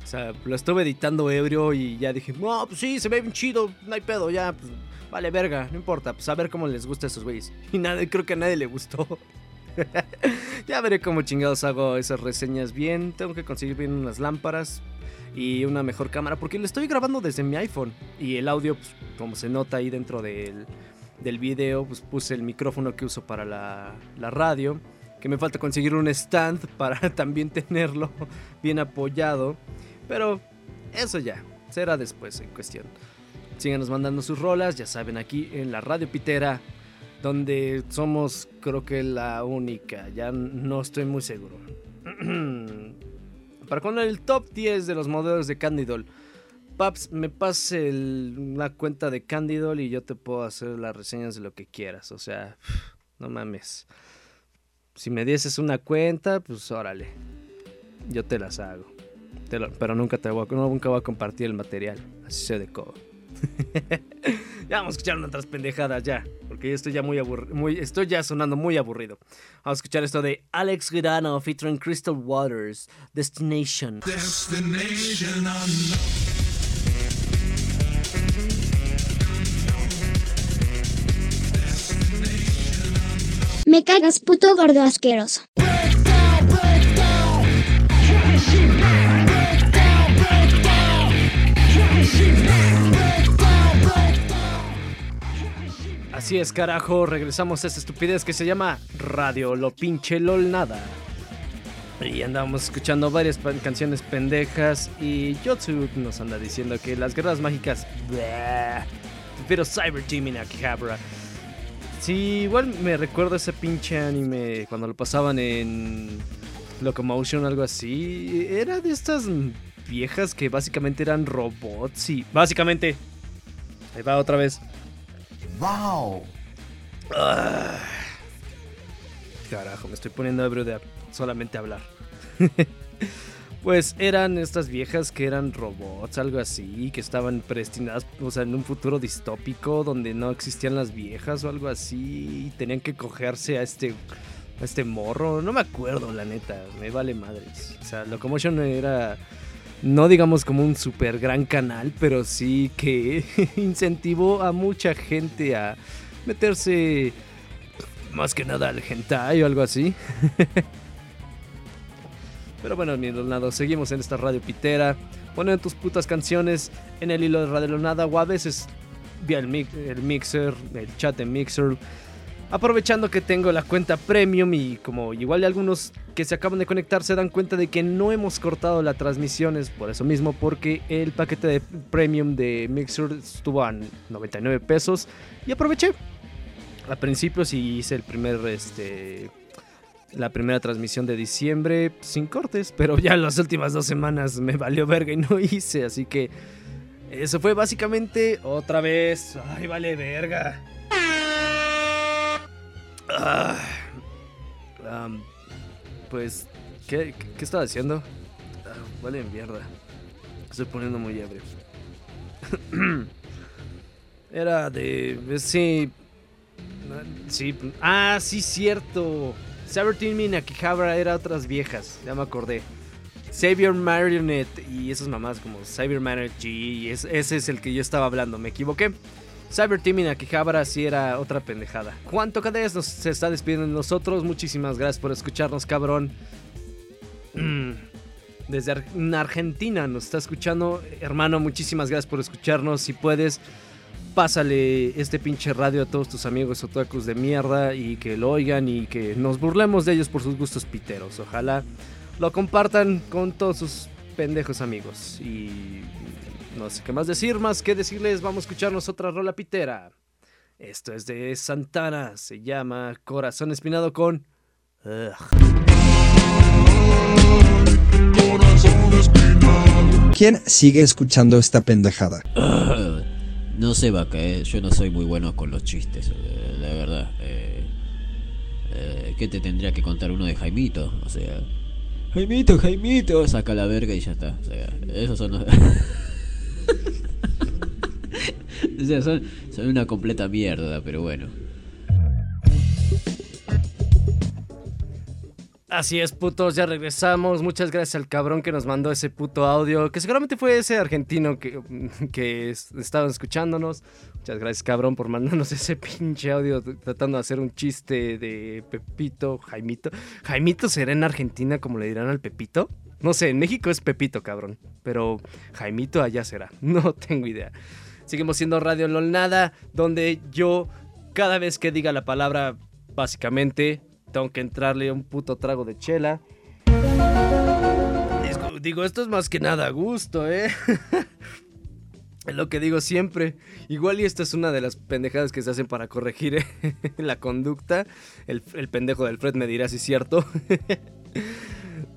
O sea, lo estuve editando ebrio y ya dije, no, pues sí, se ve bien chido, no hay pedo, ya, pues vale verga, no importa, pues a ver cómo les gusta a esos güeyes. Y nada, creo que a nadie le gustó. ya veré cómo chingados hago esas reseñas bien. Tengo que conseguir bien unas lámparas y una mejor cámara, porque lo estoy grabando desde mi iPhone. Y el audio, pues, como se nota ahí dentro del, del video, pues puse el micrófono que uso para la, la radio. Que me falta conseguir un stand para también tenerlo bien apoyado. Pero eso ya, será después en cuestión. Síganos mandando sus rolas, ya saben, aquí en la Radio Pitera, donde somos creo que la única, ya no estoy muy seguro. Para con el top 10 de los modelos de Candidol. Paps, me pase una cuenta de Candidol y yo te puedo hacer las reseñas de lo que quieras. O sea, no mames. Si me dieses una cuenta, pues órale. Yo te las hago. Te lo- pero nunca te voy a, nunca voy a compartir el material. Así se de codo. ya vamos a escuchar otras pendejadas ya. Porque estoy ya muy aburrido. Muy, estoy ya sonando muy aburrido. Vamos a escuchar esto de Alex Girano featuring Crystal Waters. Destination. Destination Me cagas puto gordo asqueroso. Así es, carajo. Regresamos a esta estupidez que se llama Radio Lo Pinche Lol Nada. Y andábamos escuchando varias canciones pendejas. Y Yotsu nos anda diciendo que las guerras mágicas. Pero Cyber Team en Akihabara. Sí, igual me recuerdo ese pinche anime cuando lo pasaban en Locomotion o algo así. Era de estas viejas que básicamente eran robots y básicamente... Ahí va otra vez. ¡Wow! Ah. Carajo, me estoy poniendo ebrio de solamente hablar. pues eran estas viejas que eran robots, algo así, que estaban predestinadas, o sea, en un futuro distópico donde no existían las viejas o algo así, y tenían que cogerse a este a este morro, no me acuerdo la neta, me vale madres. O sea, Locomotion era no digamos como un super gran canal, pero sí que incentivó a mucha gente a meterse más que nada al hentai o algo así. Pero bueno, mi Lonado, seguimos en esta radio pitera. Ponen tus putas canciones en el hilo de Radio Lonada o a veces vía el, mi- el mixer, el chat de mixer. Aprovechando que tengo la cuenta premium y como igual algunos que se acaban de conectar se dan cuenta de que no hemos cortado las transmisiones por eso mismo, porque el paquete de premium de Mixer estuvo a 99 pesos y aproveché. A principios y hice el primer, este, la primera transmisión de diciembre sin cortes, pero ya las últimas dos semanas me valió verga y no hice, así que eso fue básicamente otra vez. Ay, vale verga. Ah, pues, ¿qué, qué, estaba haciendo? Ah, vale mierda. Estoy poniendo muy ebrio. Era de... Sí... Sí... Ah, sí, cierto. Sabertin y Akihabara era otras viejas. Ya me acordé. Savior Marionette y esas mamás como Cyber Marionette G. ese es el que yo estaba hablando. Me equivoqué. Cyber Team y Akihabara sí era otra pendejada. Juan Tocadez nos se está despidiendo de nosotros. Muchísimas gracias por escucharnos, cabrón. Mm, Desde Ar- en Argentina nos está escuchando. Hermano, muchísimas gracias por escucharnos. Si puedes, pásale este pinche radio a todos tus amigos otakus de mierda y que lo oigan y que nos burlemos de ellos por sus gustos piteros. Ojalá lo compartan con todos sus pendejos amigos. Y no sé qué más decir, más que decirles, vamos a escucharnos otra rola pitera. Esto es de Santana, se llama Corazón Espinado con... Ugh. ¿Quién sigue escuchando esta pendejada? No sé, vaca, eh, yo no soy muy bueno con los chistes, eh, la verdad. Eh, eh, ¿Qué te tendría que contar uno de Jaimito? O sea, Jaimito, Jaimito, saca la verga y ya está. O sea, esos son los... o sea, son, son una completa mierda, pero bueno. Así es, putos, ya regresamos. Muchas gracias al cabrón que nos mandó ese puto audio, que seguramente fue ese argentino que, que es- estaba escuchándonos. Muchas gracias, cabrón, por mandarnos ese pinche audio tratando de hacer un chiste de Pepito, Jaimito. ¿Jaimito será en Argentina como le dirán al Pepito? No sé, en México es Pepito, cabrón, pero Jaimito allá será. No tengo idea. Seguimos siendo Radio Lolnada, donde yo, cada vez que diga la palabra, básicamente, tengo que entrarle un puto trago de chela. Digo, esto es más que nada a gusto, ¿eh? es lo que digo siempre. Igual y esta es una de las pendejadas que se hacen para corregir ¿eh? la conducta. El, el pendejo del Fred me dirá si es cierto.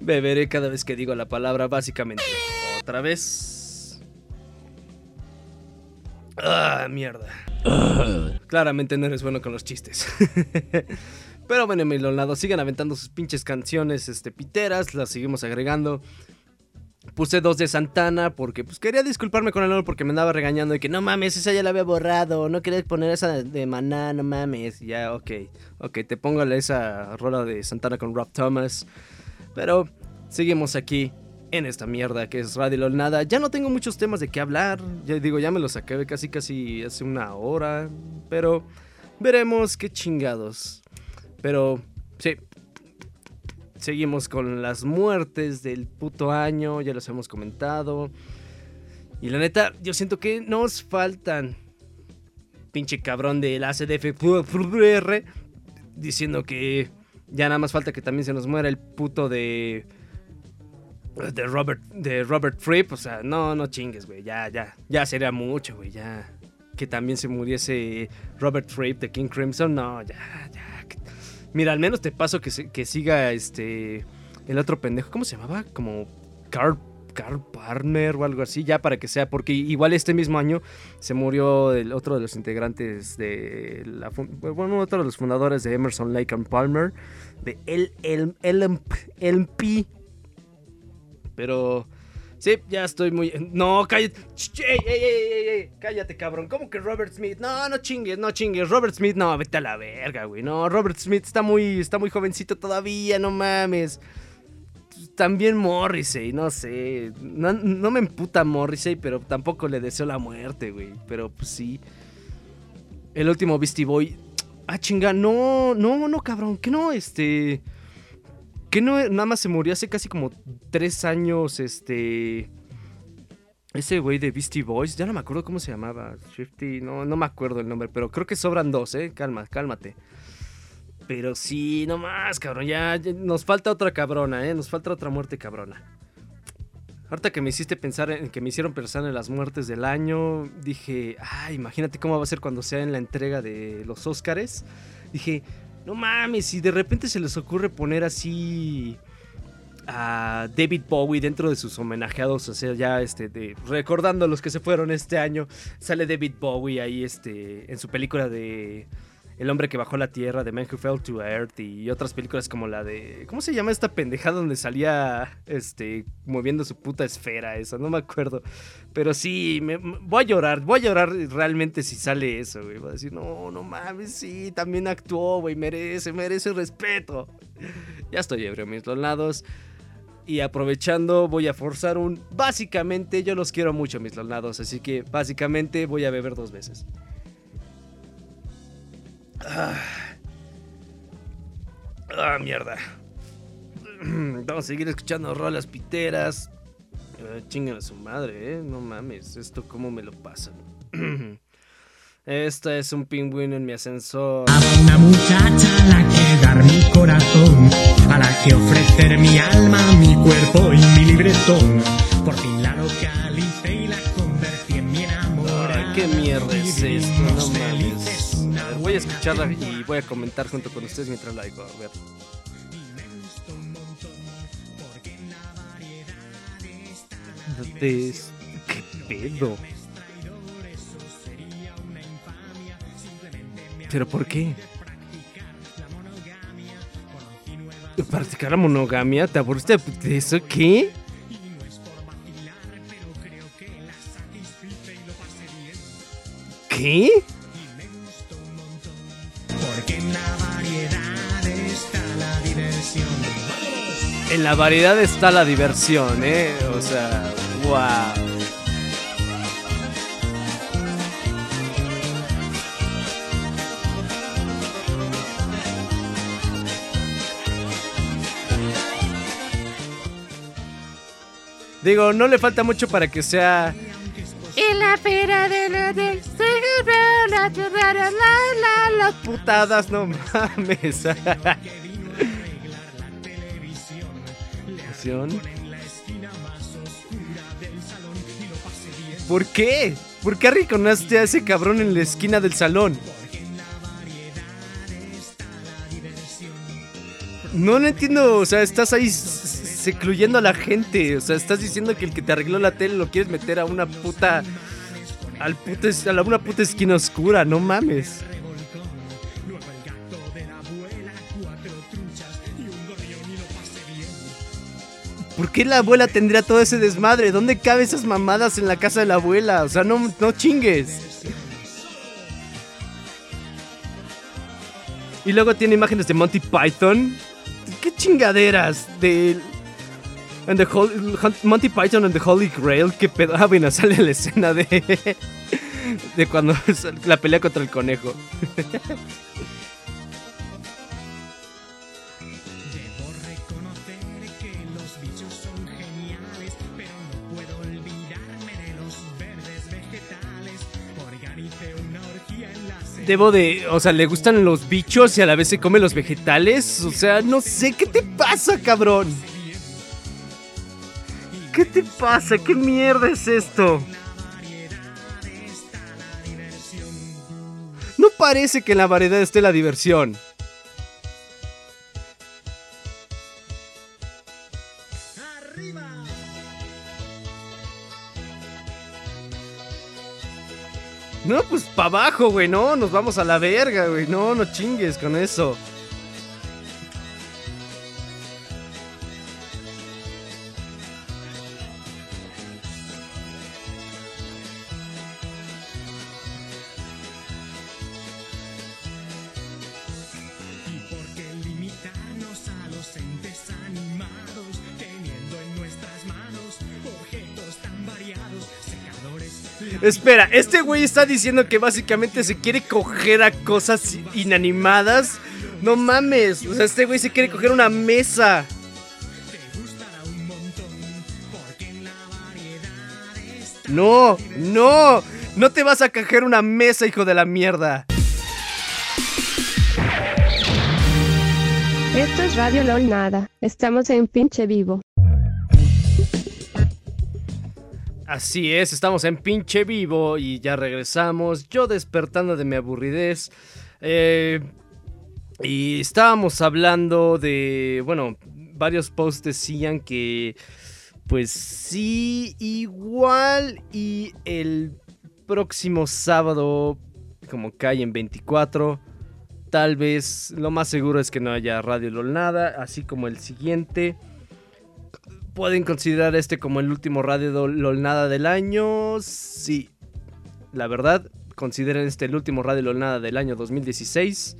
Beberé cada vez que digo la palabra, básicamente. Otra vez. Ah, mierda. Claramente no eres bueno con los chistes. Pero bueno, mi lado sigan aventando sus pinches canciones este, piteras, las seguimos agregando. Puse dos de Santana porque pues quería disculparme con el honor porque me andaba regañando y que no mames, esa ya la había borrado, no querías poner esa de Maná, no mames. Ya, ok, ok, te pongo esa rola de Santana con Rob Thomas. Pero seguimos aquí en esta mierda que es Radio Lol Nada. Ya no tengo muchos temas de qué hablar, ya digo, ya me los acabé casi casi hace una hora, pero veremos qué chingados. Pero sí, seguimos con las muertes del puto año, ya los hemos comentado. Y la neta, yo siento que nos faltan. Pinche cabrón del ACDF diciendo que Ya nada más falta que también se nos muera el puto de. De Robert, de Robert Fripp. O sea, no, no chingues, güey. Ya, ya. Ya sería mucho, güey. Ya. Que también se muriese Robert Fripp de King Crimson. No, ya, ya. Mira, al menos te paso que, que siga este. El otro pendejo. ¿Cómo se llamaba? Como. Carl, Carl Palmer o algo así. Ya para que sea. Porque igual este mismo año se murió el otro de los integrantes de la. Bueno, otro de los fundadores de Emerson Lake and Palmer. De el, el, LMP. Pero. Sí, ya estoy muy. No, cállate. Cállate, cabrón. ¿Cómo que Robert Smith? No, no chingues, no chingues. Robert Smith, no, vete a la verga, güey. No, Robert Smith está muy, está muy jovencito todavía, no mames. También Morrissey, no sé. No, no me emputa Morrissey, pero tampoco le deseo la muerte, güey. Pero pues sí. El último Beastie Boy. Ah, chinga, no, no, no, cabrón. Que no, este. Que no, nada más se murió hace casi como tres años, este... Ese güey de Beastie Boys, ya no me acuerdo cómo se llamaba. Shifty, no, no me acuerdo el nombre, pero creo que sobran dos, ¿eh? Calma, cálmate. Pero sí, no más, cabrón, ya, nos falta otra cabrona, ¿eh? Nos falta otra muerte cabrona. Ahorita que me hiciste pensar en que me hicieron pensar en las muertes del año, dije, ah, imagínate cómo va a ser cuando sea en la entrega de los Óscares. Dije, no mames, si de repente se les ocurre poner así a David Bowie dentro de sus homenajeados, o sea, ya este, recordando a los que se fueron este año, sale David Bowie ahí este, en su película de El hombre que bajó la tierra, de Man Who Fell to Earth y otras películas como la de, ¿cómo se llama esta pendejada donde salía este, moviendo su puta esfera esa? No me acuerdo. Pero sí, voy a llorar, voy a llorar realmente si sale eso, güey. Voy a decir, no, no mames, sí, también actuó, güey, merece, merece respeto. Ya estoy ebrio, mis lados. Y aprovechando, voy a forzar un. Básicamente, yo los quiero mucho, mis lolnados. Así que, básicamente, voy a beber dos veces. Ah, Ah, mierda. Vamos a seguir escuchando rolas piteras. Ah, chingan a su madre, eh. No mames, esto cómo me lo pasan. Esta es un pingüino en mi ascensor. Una muchacha a la que dar mi corazón, a la que ofrecer mi alma, mi cuerpo y mi libretón. Por fin la localicé y la convertí en mi enamorada. Ay, qué mierda es esto, no mames. Voy a escucharla y voy a comentar junto con ustedes mientras la digo. A ver. ¿Qué pedo? ¿Pero por qué? ¿Practicar la monogamia? ¿Te aburriste de eso? ¿Qué? ¿Qué? En la variedad está la diversión. En la variedad está la diversión, ¿eh? O sea, wow. Digo, no le falta mucho para que sea En la feria de la de la la la la la putadas, no mames. ¿Por qué? ¿Por qué arrinconaste a ese cabrón en la esquina del salón? No lo entiendo, o sea, estás ahí secluyendo a la gente, o sea, estás diciendo que el que te arregló la tele lo quieres meter a una puta al puta a una puta esquina oscura, no mames. ¿Por qué la abuela tendría todo ese desmadre? ¿Dónde cabe esas mamadas en la casa de la abuela? O sea, no, no chingues. Y luego tiene imágenes de Monty Python. ¿Qué chingaderas? De. And the Hol- Monty Python and the Holy Grail. ¿Qué pedo? Ah, bueno, sale la escena de. De cuando la pelea contra el conejo. Debo reconocer que los bichos son geniales, pero no puedo olvidarme de los verdes vegetales. Organicé una orgía en la Debo de, o sea, le gustan los bichos y a la vez se come los vegetales. O sea, no sé qué te pasa, cabrón. ¿Qué te pasa? ¿Qué mierda es esto? No parece que en la variedad esté la diversión. No, pues para abajo, güey, no, nos vamos a la verga, güey, no, no chingues con eso. Espera, este güey está diciendo que básicamente se quiere coger a cosas inanimadas. No mames, o sea, este güey se quiere coger una mesa. No, no, no te vas a coger una mesa, hijo de la mierda. Esto es Radio LOL Nada. Estamos en pinche vivo. Así es, estamos en pinche vivo y ya regresamos. Yo despertando de mi aburridez. Eh, y estábamos hablando de, bueno, varios posts decían que, pues sí, igual y el próximo sábado, como cae en 24, tal vez lo más seguro es que no haya Radio LOL nada, así como el siguiente. ¿Pueden considerar este como el último Radio Dol- LOL Nada del año? Sí. La verdad, consideren este el último Radio LOL Nada del año 2016.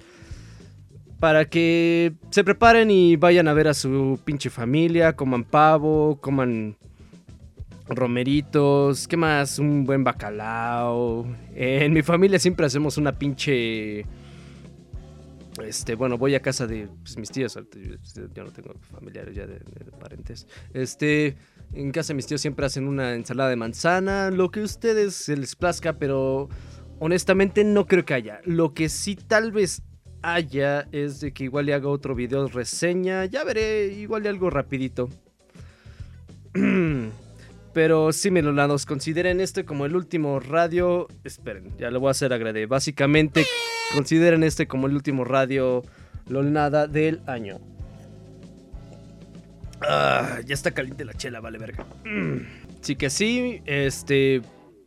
Para que se preparen y vayan a ver a su pinche familia, coman pavo, coman romeritos, ¿qué más? Un buen bacalao. En mi familia siempre hacemos una pinche... Este, bueno, voy a casa de pues, mis tíos. ahorita Yo, no tengo familiares ya de, de parentes. Este, en casa de mis tíos siempre hacen una ensalada de manzana, lo que a ustedes se les plazca, pero honestamente no creo que haya. Lo que sí tal vez haya es de que igual le haga otro video reseña. Ya veré, igual de algo rapidito. Pero sí, melolanos, consideren este como el último radio. Esperen, ya lo voy a hacer agrade. Básicamente, consideren este como el último radio LOLnada del año. Ah, ya está caliente la chela, vale verga. Mm. Sí que sí, este.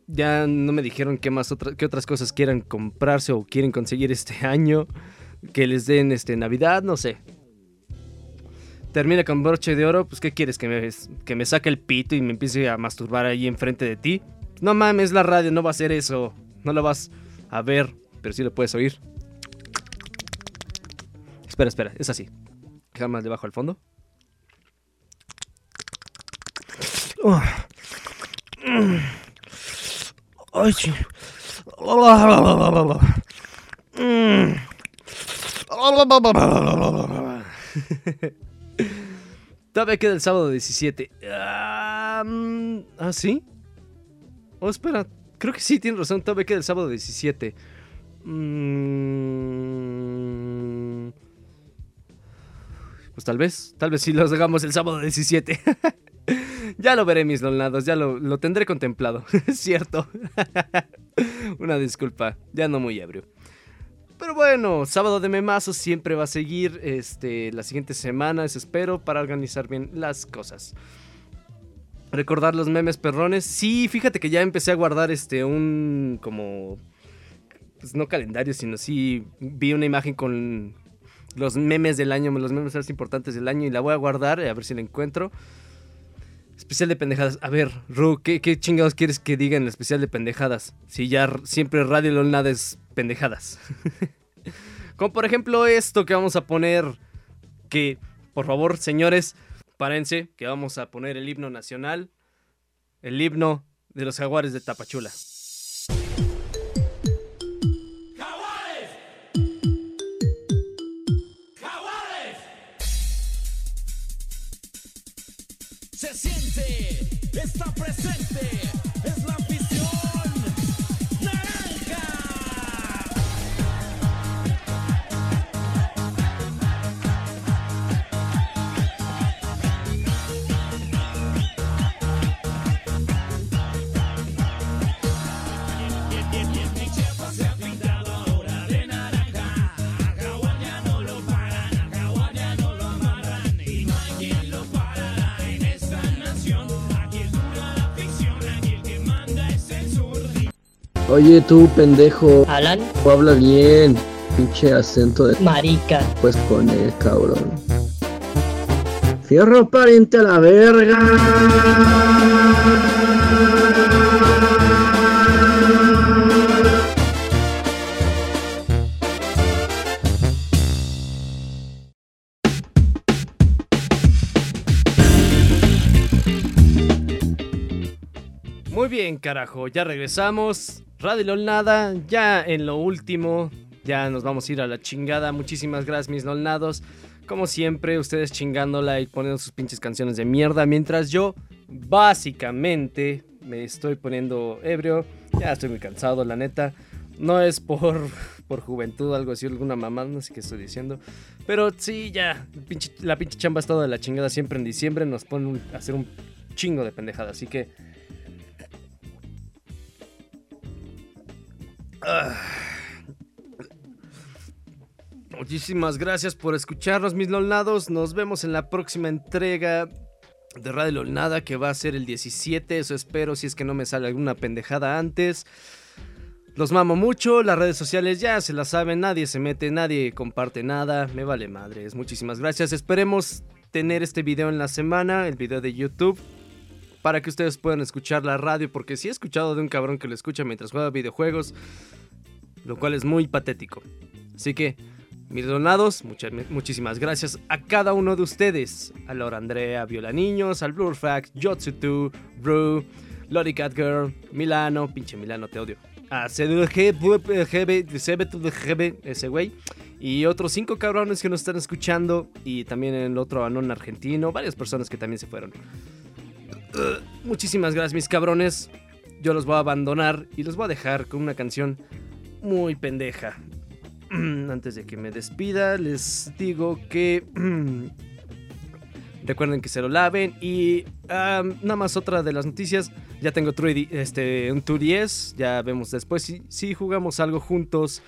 Ya no me dijeron qué más qué otras cosas quieran comprarse o quieren conseguir este año. Que les den este Navidad, no sé. Termina con broche de oro, pues ¿qué quieres? ¿Que me, que me saque el pito y me empiece a masturbar ahí enfrente de ti? No mames, la radio no va a hacer eso. No lo vas a ver, pero sí lo puedes oír. Espera, espera, es así. Jamás debajo al fondo. Ay, sí. Todavía queda el sábado 17. Ah, mm, ¿ah, sí? Oh, espera. Creo que sí, tiene razón. Todavía queda el sábado 17. Mm, Pues tal vez. Tal vez sí los hagamos el sábado 17. ya lo veré, mis lolnados. Ya lo, lo tendré contemplado. Cierto. Una disculpa. Ya no muy ebrio. Pero bueno, sábado de memazo siempre va a seguir este, las siguientes semanas, espero, para organizar bien las cosas. Recordar los memes perrones. Sí, fíjate que ya empecé a guardar este un como pues no calendario, sino sí vi una imagen con los memes del año, los memes más importantes del año y la voy a guardar a ver si la encuentro. Especial de pendejadas. A ver, Ru, ¿qué, chingados quieres que diga en el especial de pendejadas? Si ya siempre Radio LOL nada es pendejadas. Como por ejemplo esto que vamos a poner. Que, por favor, señores, párense, que vamos a poner el himno nacional. El himno de los jaguares de Tapachula. Está presente, Oye, tú, pendejo. ¿Alan? O habla bien. Pinche acento de. Marica. Pues poner, cabrón. Fierro pariente a la verga. Muy bien, carajo, ya regresamos. Radio Nada, ya en lo último, ya nos vamos a ir a la chingada. Muchísimas gracias, mis LOLnados. Como siempre, ustedes chingándola y poniendo sus pinches canciones de mierda, mientras yo, básicamente, me estoy poniendo ebrio. Ya estoy muy cansado, la neta. No es por, por juventud, algo así, alguna mamá, no sé qué estoy diciendo. Pero sí, ya, la pinche chamba ha estado de la chingada siempre en diciembre. Nos ponen un- a hacer un chingo de pendejadas, así que. Ah. Muchísimas gracias por escucharnos, mis lolnados. Nos vemos en la próxima entrega de Radio Lolnada, que va a ser el 17. Eso espero, si es que no me sale alguna pendejada antes. Los mamo mucho, las redes sociales ya se las saben, nadie se mete, nadie comparte nada, me vale madres. Muchísimas gracias. Esperemos tener este video en la semana, el video de YouTube, para que ustedes puedan escuchar la radio, porque sí he escuchado de un cabrón que lo escucha mientras juega videojuegos, lo cual es muy patético. Así que, mis donados, muchas, muchísimas gracias a cada uno de ustedes. A Laura Andrea, Viola Niños, al Blurfax, Jotsutu, Brew, Lori Catgirl, Milano, pinche Milano, te odio. A CDG, GB, CBTGB, ese güey. Y otros cinco cabrones que nos están escuchando. Y también el otro anón argentino. Varias personas que también se fueron. Muchísimas gracias, mis cabrones. Yo los voy a abandonar y los voy a dejar con una canción muy pendeja. Antes de que me despida, les digo que recuerden que se lo laven y nada más otra de las noticias. Ya tengo este, un Tour 10, ya vemos después si, si jugamos algo juntos.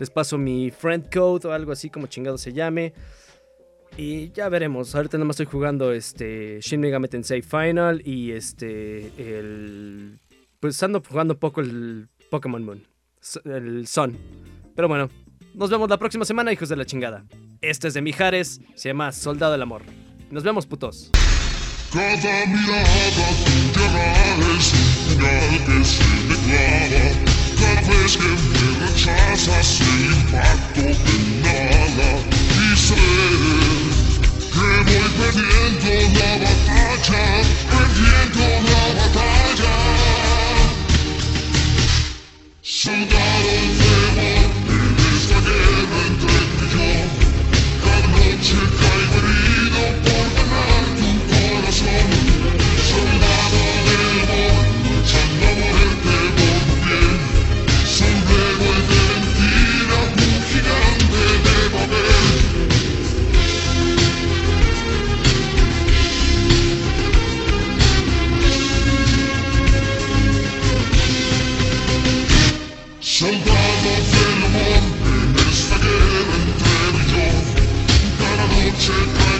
Les paso mi friend code o algo así como chingado se llame. Y ya veremos. Ahorita nada más estoy jugando este Shin Megami Tensei Final y este el pues ando jugando un poco el Pokémon Moon, el Sun. Pero bueno, nos vemos la próxima semana, hijos de la chingada. Este es de Mijares, se llama Soldado del Amor. Nos vemos, putos. Cada mirada tuya es que se me clava. Cada vez que me rechazas el impacto de nada. Sé que voy perdiendo la batalla, perdiendo la batalla. Noche herido por ganar tu corazón. Shake